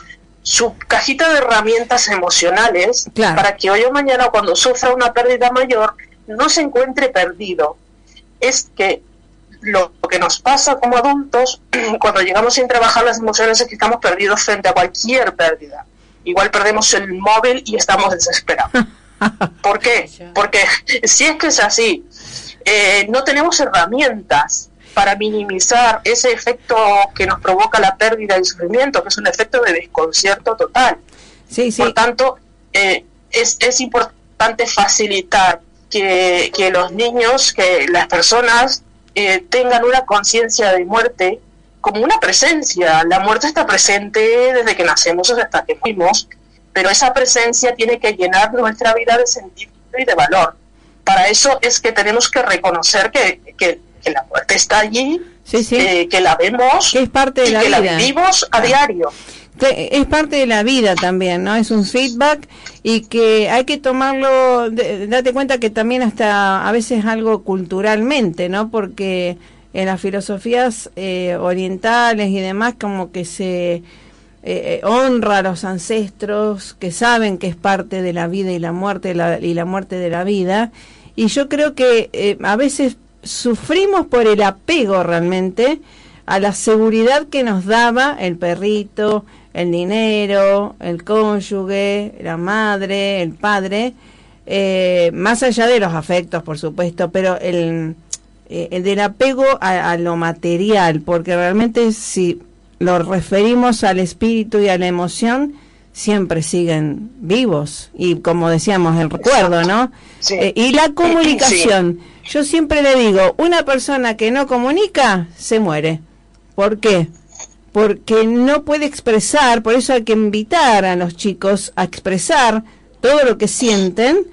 su cajita de herramientas emocionales para que hoy o mañana cuando sufra una pérdida mayor no se encuentre perdido. Es que lo que nos pasa como adultos cuando llegamos sin trabajar las emociones es que estamos perdidos frente a cualquier pérdida. Igual perdemos el móvil y estamos desesperados. ¿Por qué? Porque si es que es así, eh, no tenemos herramientas para minimizar ese efecto que nos provoca la pérdida y sufrimiento, que es un efecto de desconcierto total. Sí, Por tanto, eh, es, es importante facilitar que, que, los niños, que las personas eh, tengan una conciencia de muerte como una presencia. La muerte está presente desde que nacemos hasta que fuimos, pero esa presencia tiene que llenar nuestra vida de sentido y de valor. Para eso es que tenemos que reconocer que, que que la muerte está allí, eh, que la vemos, que es parte de la que vida. la vivimos a diario. Es parte de la vida también, ¿no? Es un feedback y que hay que tomarlo, date cuenta que también hasta a veces algo culturalmente, ¿no? Porque en las filosofías eh, orientales y demás como que se eh, honra a los ancestros que saben que es parte de la vida y la muerte y la muerte de la vida y yo creo que a veces sufrimos por el apego realmente a la seguridad que nos daba el perrito, el dinero, el cónyuge, la madre, el padre, eh, más allá de los afectos, por supuesto, pero el, eh, el del apego a, a, lo material, porque realmente si lo referimos al espíritu y a la emoción, siempre siguen vivos y como decíamos el recuerdo, ¿no? Sí. Eh, y la comunicación. Yo siempre le digo, una persona que no comunica se muere. ¿Por qué? Porque no puede expresar, por eso hay que invitar a los chicos a expresar todo lo que sienten,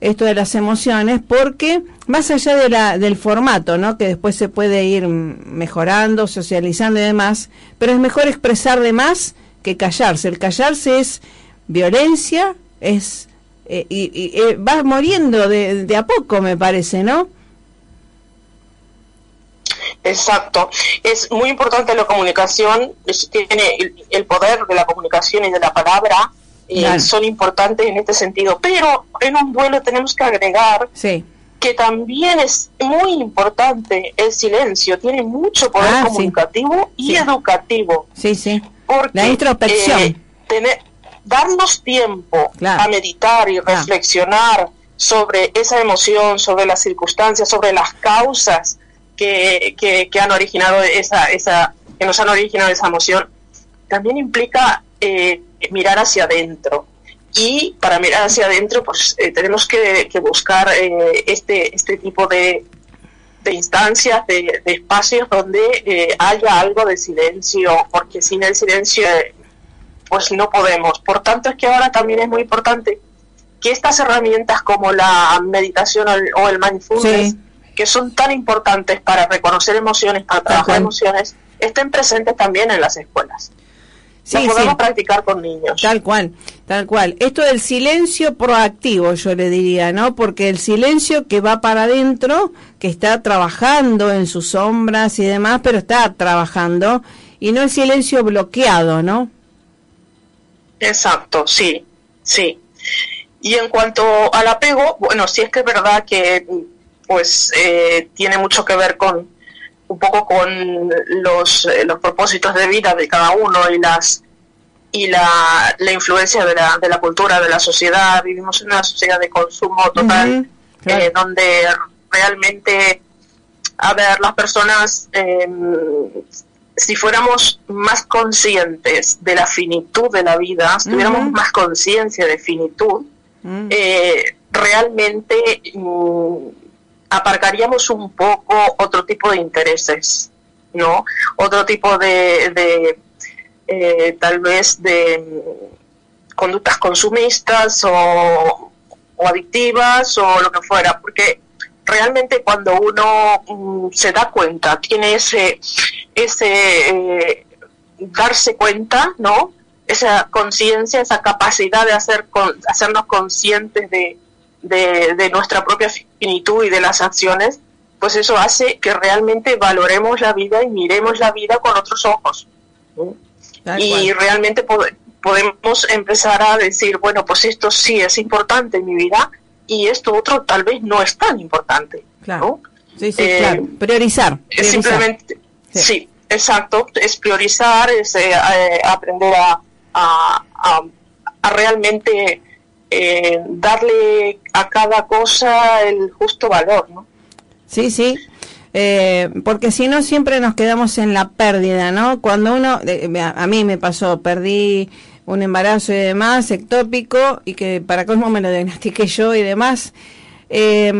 esto de las emociones, porque más allá de la, del formato, ¿no? Que después se puede ir mejorando, socializando y demás, pero es mejor expresar de más que callarse. El callarse es violencia, es eh, y, y eh, va muriendo de, de, a poco, me parece, ¿no? Exacto. Es muy importante la comunicación, tiene el, el, poder de la comunicación y de la palabra, eh, son importantes en este sentido. Pero en un duelo tenemos que agregar sí. que también es muy importante el silencio, tiene mucho poder ah, comunicativo sí. y sí. educativo. Sí, sí. Porque, la introspección. Eh, tener, darnos tiempo claro. a meditar y reflexionar sobre esa emoción, sobre las circunstancias, sobre las causas que, que, que han originado esa, esa, que nos han originado esa emoción, también implica eh, mirar hacia adentro. Y para mirar hacia adentro, pues eh, tenemos que, que buscar eh, este, este tipo de, de instancias, de, espacios donde eh, haya algo de silencio, porque sin el silencio pues no podemos. Por tanto, es que ahora también es muy importante que estas herramientas como la meditación o el, mindfulness. Que son tan importantes para reconocer emociones, para trabajar emociones, estén presentes también en las escuelas. Sí, podemos sí. practicar con niños. Tal cual, tal cual. Esto del silencio proactivo, yo le diría, ¿no? Porque el silencio que va para adentro, que está trabajando en sus sombras y demás, pero está trabajando, y no el silencio bloqueado, ¿no? Exacto, sí, sí. Y en cuanto al apego, bueno, sí es que es verdad que pues eh, tiene mucho que ver con un poco con los, eh, los propósitos de vida de cada uno y las y la, la influencia de la, de la cultura, de la sociedad. Vivimos en una sociedad de consumo total, uh -huh, claro. eh, donde realmente, a ver, las personas, eh, si fuéramos más conscientes de la finitud de la vida, si tuviéramos uh -huh. más conciencia de finitud, uh -huh. eh, realmente mm, aparcaríamos un poco otro tipo de intereses, ¿no? Otro tipo de, de eh, tal vez de mm, conductas consumistas o, o, adictivas o lo que fuera, porque realmente cuando uno mm, se da cuenta, tiene ese, ese eh, darse cuenta, ¿no? Esa conciencia, esa capacidad de hacer con, hacernos conscientes de, de, de, nuestra propia finitud y de las acciones, pues eso hace que realmente valoremos la vida y miremos la vida con otros ojos. y realmente pod podemos empezar a decir, bueno, pues esto sí es importante en mi vida y esto otro tal vez no es tan importante. Claro. ¿no? Sí, sí, eh, claro. Priorizar. Es simplemente, sí. sí. exacto, es priorizar, es eh, eh, aprender a, a, a, a realmente eh, darle a cada cosa el justo valor, ¿no? Sí, sí. Eh, porque si no siempre nos quedamos en la pérdida, ¿no? Cuando uno, eh, a mí me pasó, perdí un embarazo y demás, ectópico, y que para cosmo me lo diagnostiqué yo y demás, eh,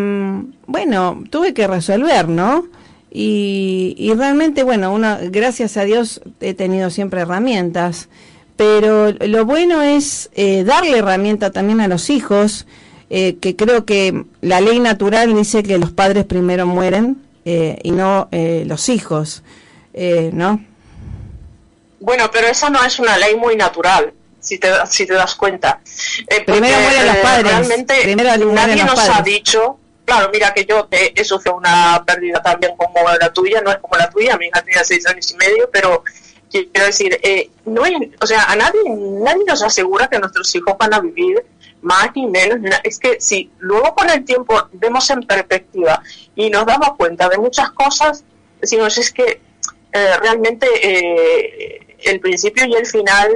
bueno, tuve que resolver, ¿no? Y, y realmente, bueno, uno, gracias a Dios he tenido siempre herramientas, pero lo bueno es eh, darle herramienta también a los hijos, eh, que creo que la ley natural dice que los padres primero mueren, eh, y no eh, los hijos, eh, ¿no? Bueno, pero esa no es una ley muy natural, si te, si te das cuenta. Primero mueren los padres. Realmente Primero nadie nos padres. ha dicho, claro, mira que yo he, he sufrido una pérdida también como la tuya, no es como la tuya, mi hija tenía seis años y medio, pero quiero decir, eh, no hay, o sea, a nadie, nadie nos asegura que nuestros hijos van a vivir más ni menos. Es que si luego con el tiempo vemos en perspectiva y nos damos cuenta de muchas cosas, decimos es que eh, realmente eh, el principio y el final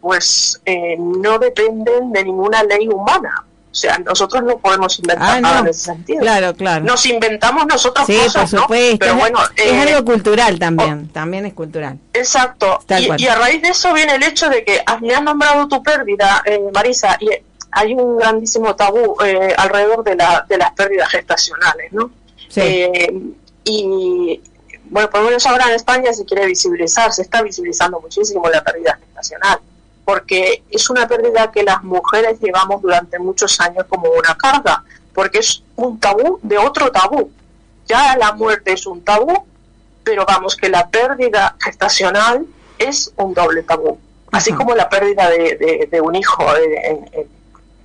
pues no dependen de ninguna ley humana. O sea, nosotros no podemos inventar Ah, nada no. en ese sentido. Claro, claro. Nos inventamos nosotros Sí, por cosas, ¿no? supuesto. Pero es, bueno, es eh, algo cultural también. También es cultural. Exacto. Y, a raíz de eso viene el hecho de que me has nombrado tu pérdida, eh, Marisa, y hay un grandísimo tabú eh, alrededor de, la, de las pérdidas gestacionales, ¿no? Sí. Eh, y bueno, por lo menos ahora en España se quiere visibilizar, se está visibilizando muchísimo la pérdida gestacional, porque es una pérdida que las mujeres llevamos durante muchos años como una carga, porque es un tabú de otro tabú. Ya la muerte es un tabú, pero vamos que la pérdida gestacional es un doble tabú, así Ajá. como la pérdida de, de- de un hijo eh, en- en-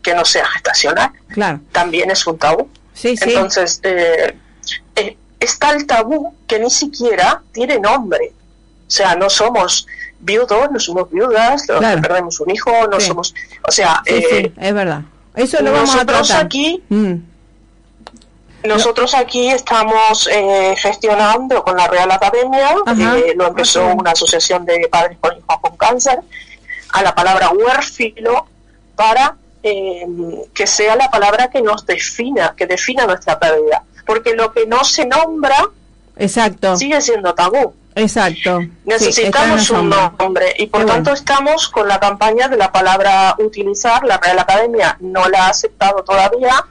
que no sea gestacional Claro. también es un tabú. Sí, sí. Entonces, eh, eh, está el tabú que ni siquiera tiene nombre. O sea, no somos viudos, no somos viudas, Claro. perdemos un hijo, no Sí. somos... O sea, Sí, eh, sí, es verdad. Eso lo vamos a nosotros tratar. aquí Mm, nosotros aquí estamos eh, gestionando con la Real Academia, Ajá. eh, lo empezó una asociación de padres con hijos con cáncer, a la palabra huérfilo para eh, que sea la palabra que nos defina, que defina nuestra pérdida. Porque lo que no se nombra Exacto, sigue siendo tabú. Exacto. Sí, Necesitamos la un nombre y por Qué tanto bueno. estamos con la campaña de la palabra utilizar. La Real Academia no la ha aceptado todavía,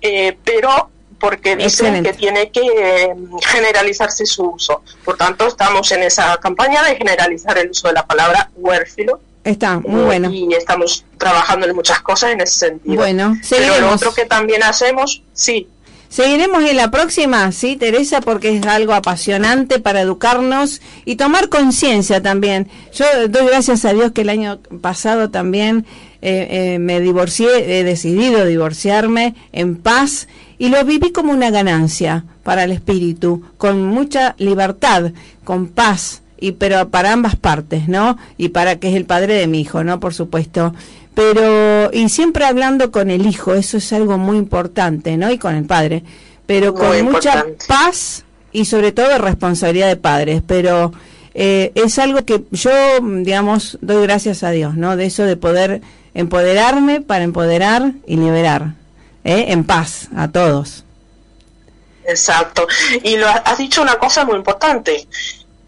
eh, pero porque dicen Excelente. que tiene que eh, generalizarse su uso. Por tanto, estamos en esa campaña de generalizar el uso de la palabra huérfilo. Está, muy eh, bueno. Y estamos trabajando en muchas cosas en ese sentido. Bueno, pero lo seguiremos. otro que también hacemos, sí, Seguiremos en la próxima, sí, Teresa, porque es algo apasionante para educarnos y tomar conciencia también. Yo doy gracias a Dios que el año pasado también eh, eh, me divorcié, he decidido divorciarme en paz y lo viví como una ganancia para el espíritu, con mucha libertad, con paz, y pero para ambas partes, ¿no? Y para que es el padre de mi hijo, ¿no? Por supuesto. Pero, y siempre hablando con el hijo, eso es algo muy importante, ¿no? Y con el padre. Pero Muy con mucha paz y sobre todo responsabilidad de padres. Pero eh, es algo que yo, digamos, doy gracias a Dios, ¿no? De eso de poder empoderarme para empoderar y liberar, ¿eh? En paz a todos. Exacto. Y lo ha- has dicho una cosa muy importante.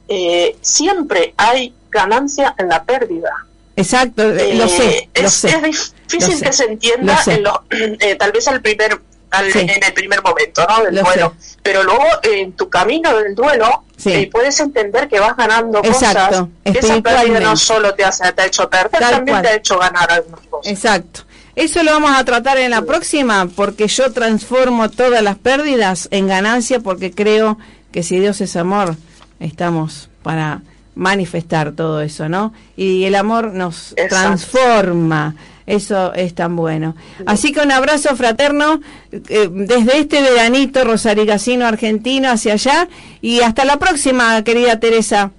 Eh, siempre hay ganancia en la pérdida. Exacto, eh, lo Eh, sé, es, lo sé. es difícil lo sé, que se entienda lo en eh, tal vez al primer al- Sí. en el primer momento ¿no? del Lo duelo pero luego en tu camino del duelo Sí. eh, puedes entender que vas ganando Exacto, cosas que esa pérdida no solo te, hace, te ha hecho perder Tal también cual. te ha hecho ganar algunas cosas Exacto. Eso lo vamos a tratar en la próxima porque yo transformo todas las pérdidas en ganancia porque creo que si Dios es amor, estamos para manifestar todo eso, ¿no? Y el amor nos Exacto. transforma. Eso es tan bueno. Así que un abrazo fraterno eh, desde este veranito rosarigacino argentino hacia allá y hasta la próxima, querida Teresa.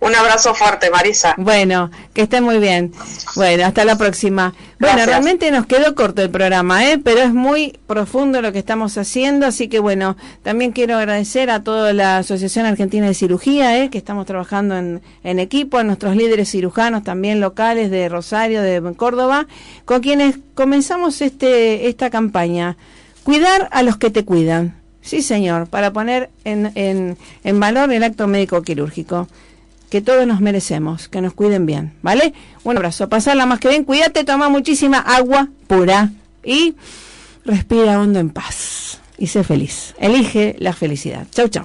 Un abrazo fuerte Marisa Bueno, que esté muy bien. Bueno, hasta la próxima. Bueno, Gracias. realmente nos quedó corto el programa, ¿eh? pero es muy profundo lo que estamos haciendo, así que bueno, también quiero agradecer a toda la Asociación Argentina de Cirugía, ¿eh? que estamos trabajando en, en equipo, a nuestros líderes cirujanos también locales de Rosario, de Córdoba, con quienes comenzamos este esta campaña. Cuidar a los que te cuidan. Sí, señor, para poner en, en, en valor el acto médico quirúrgico que todos nos merecemos, que nos cuiden bien, ¿vale? Un abrazo, pasarla más que bien, cuídate, toma muchísima agua pura y respira hondo en paz y sé feliz. Elige la felicidad. Chau, chau.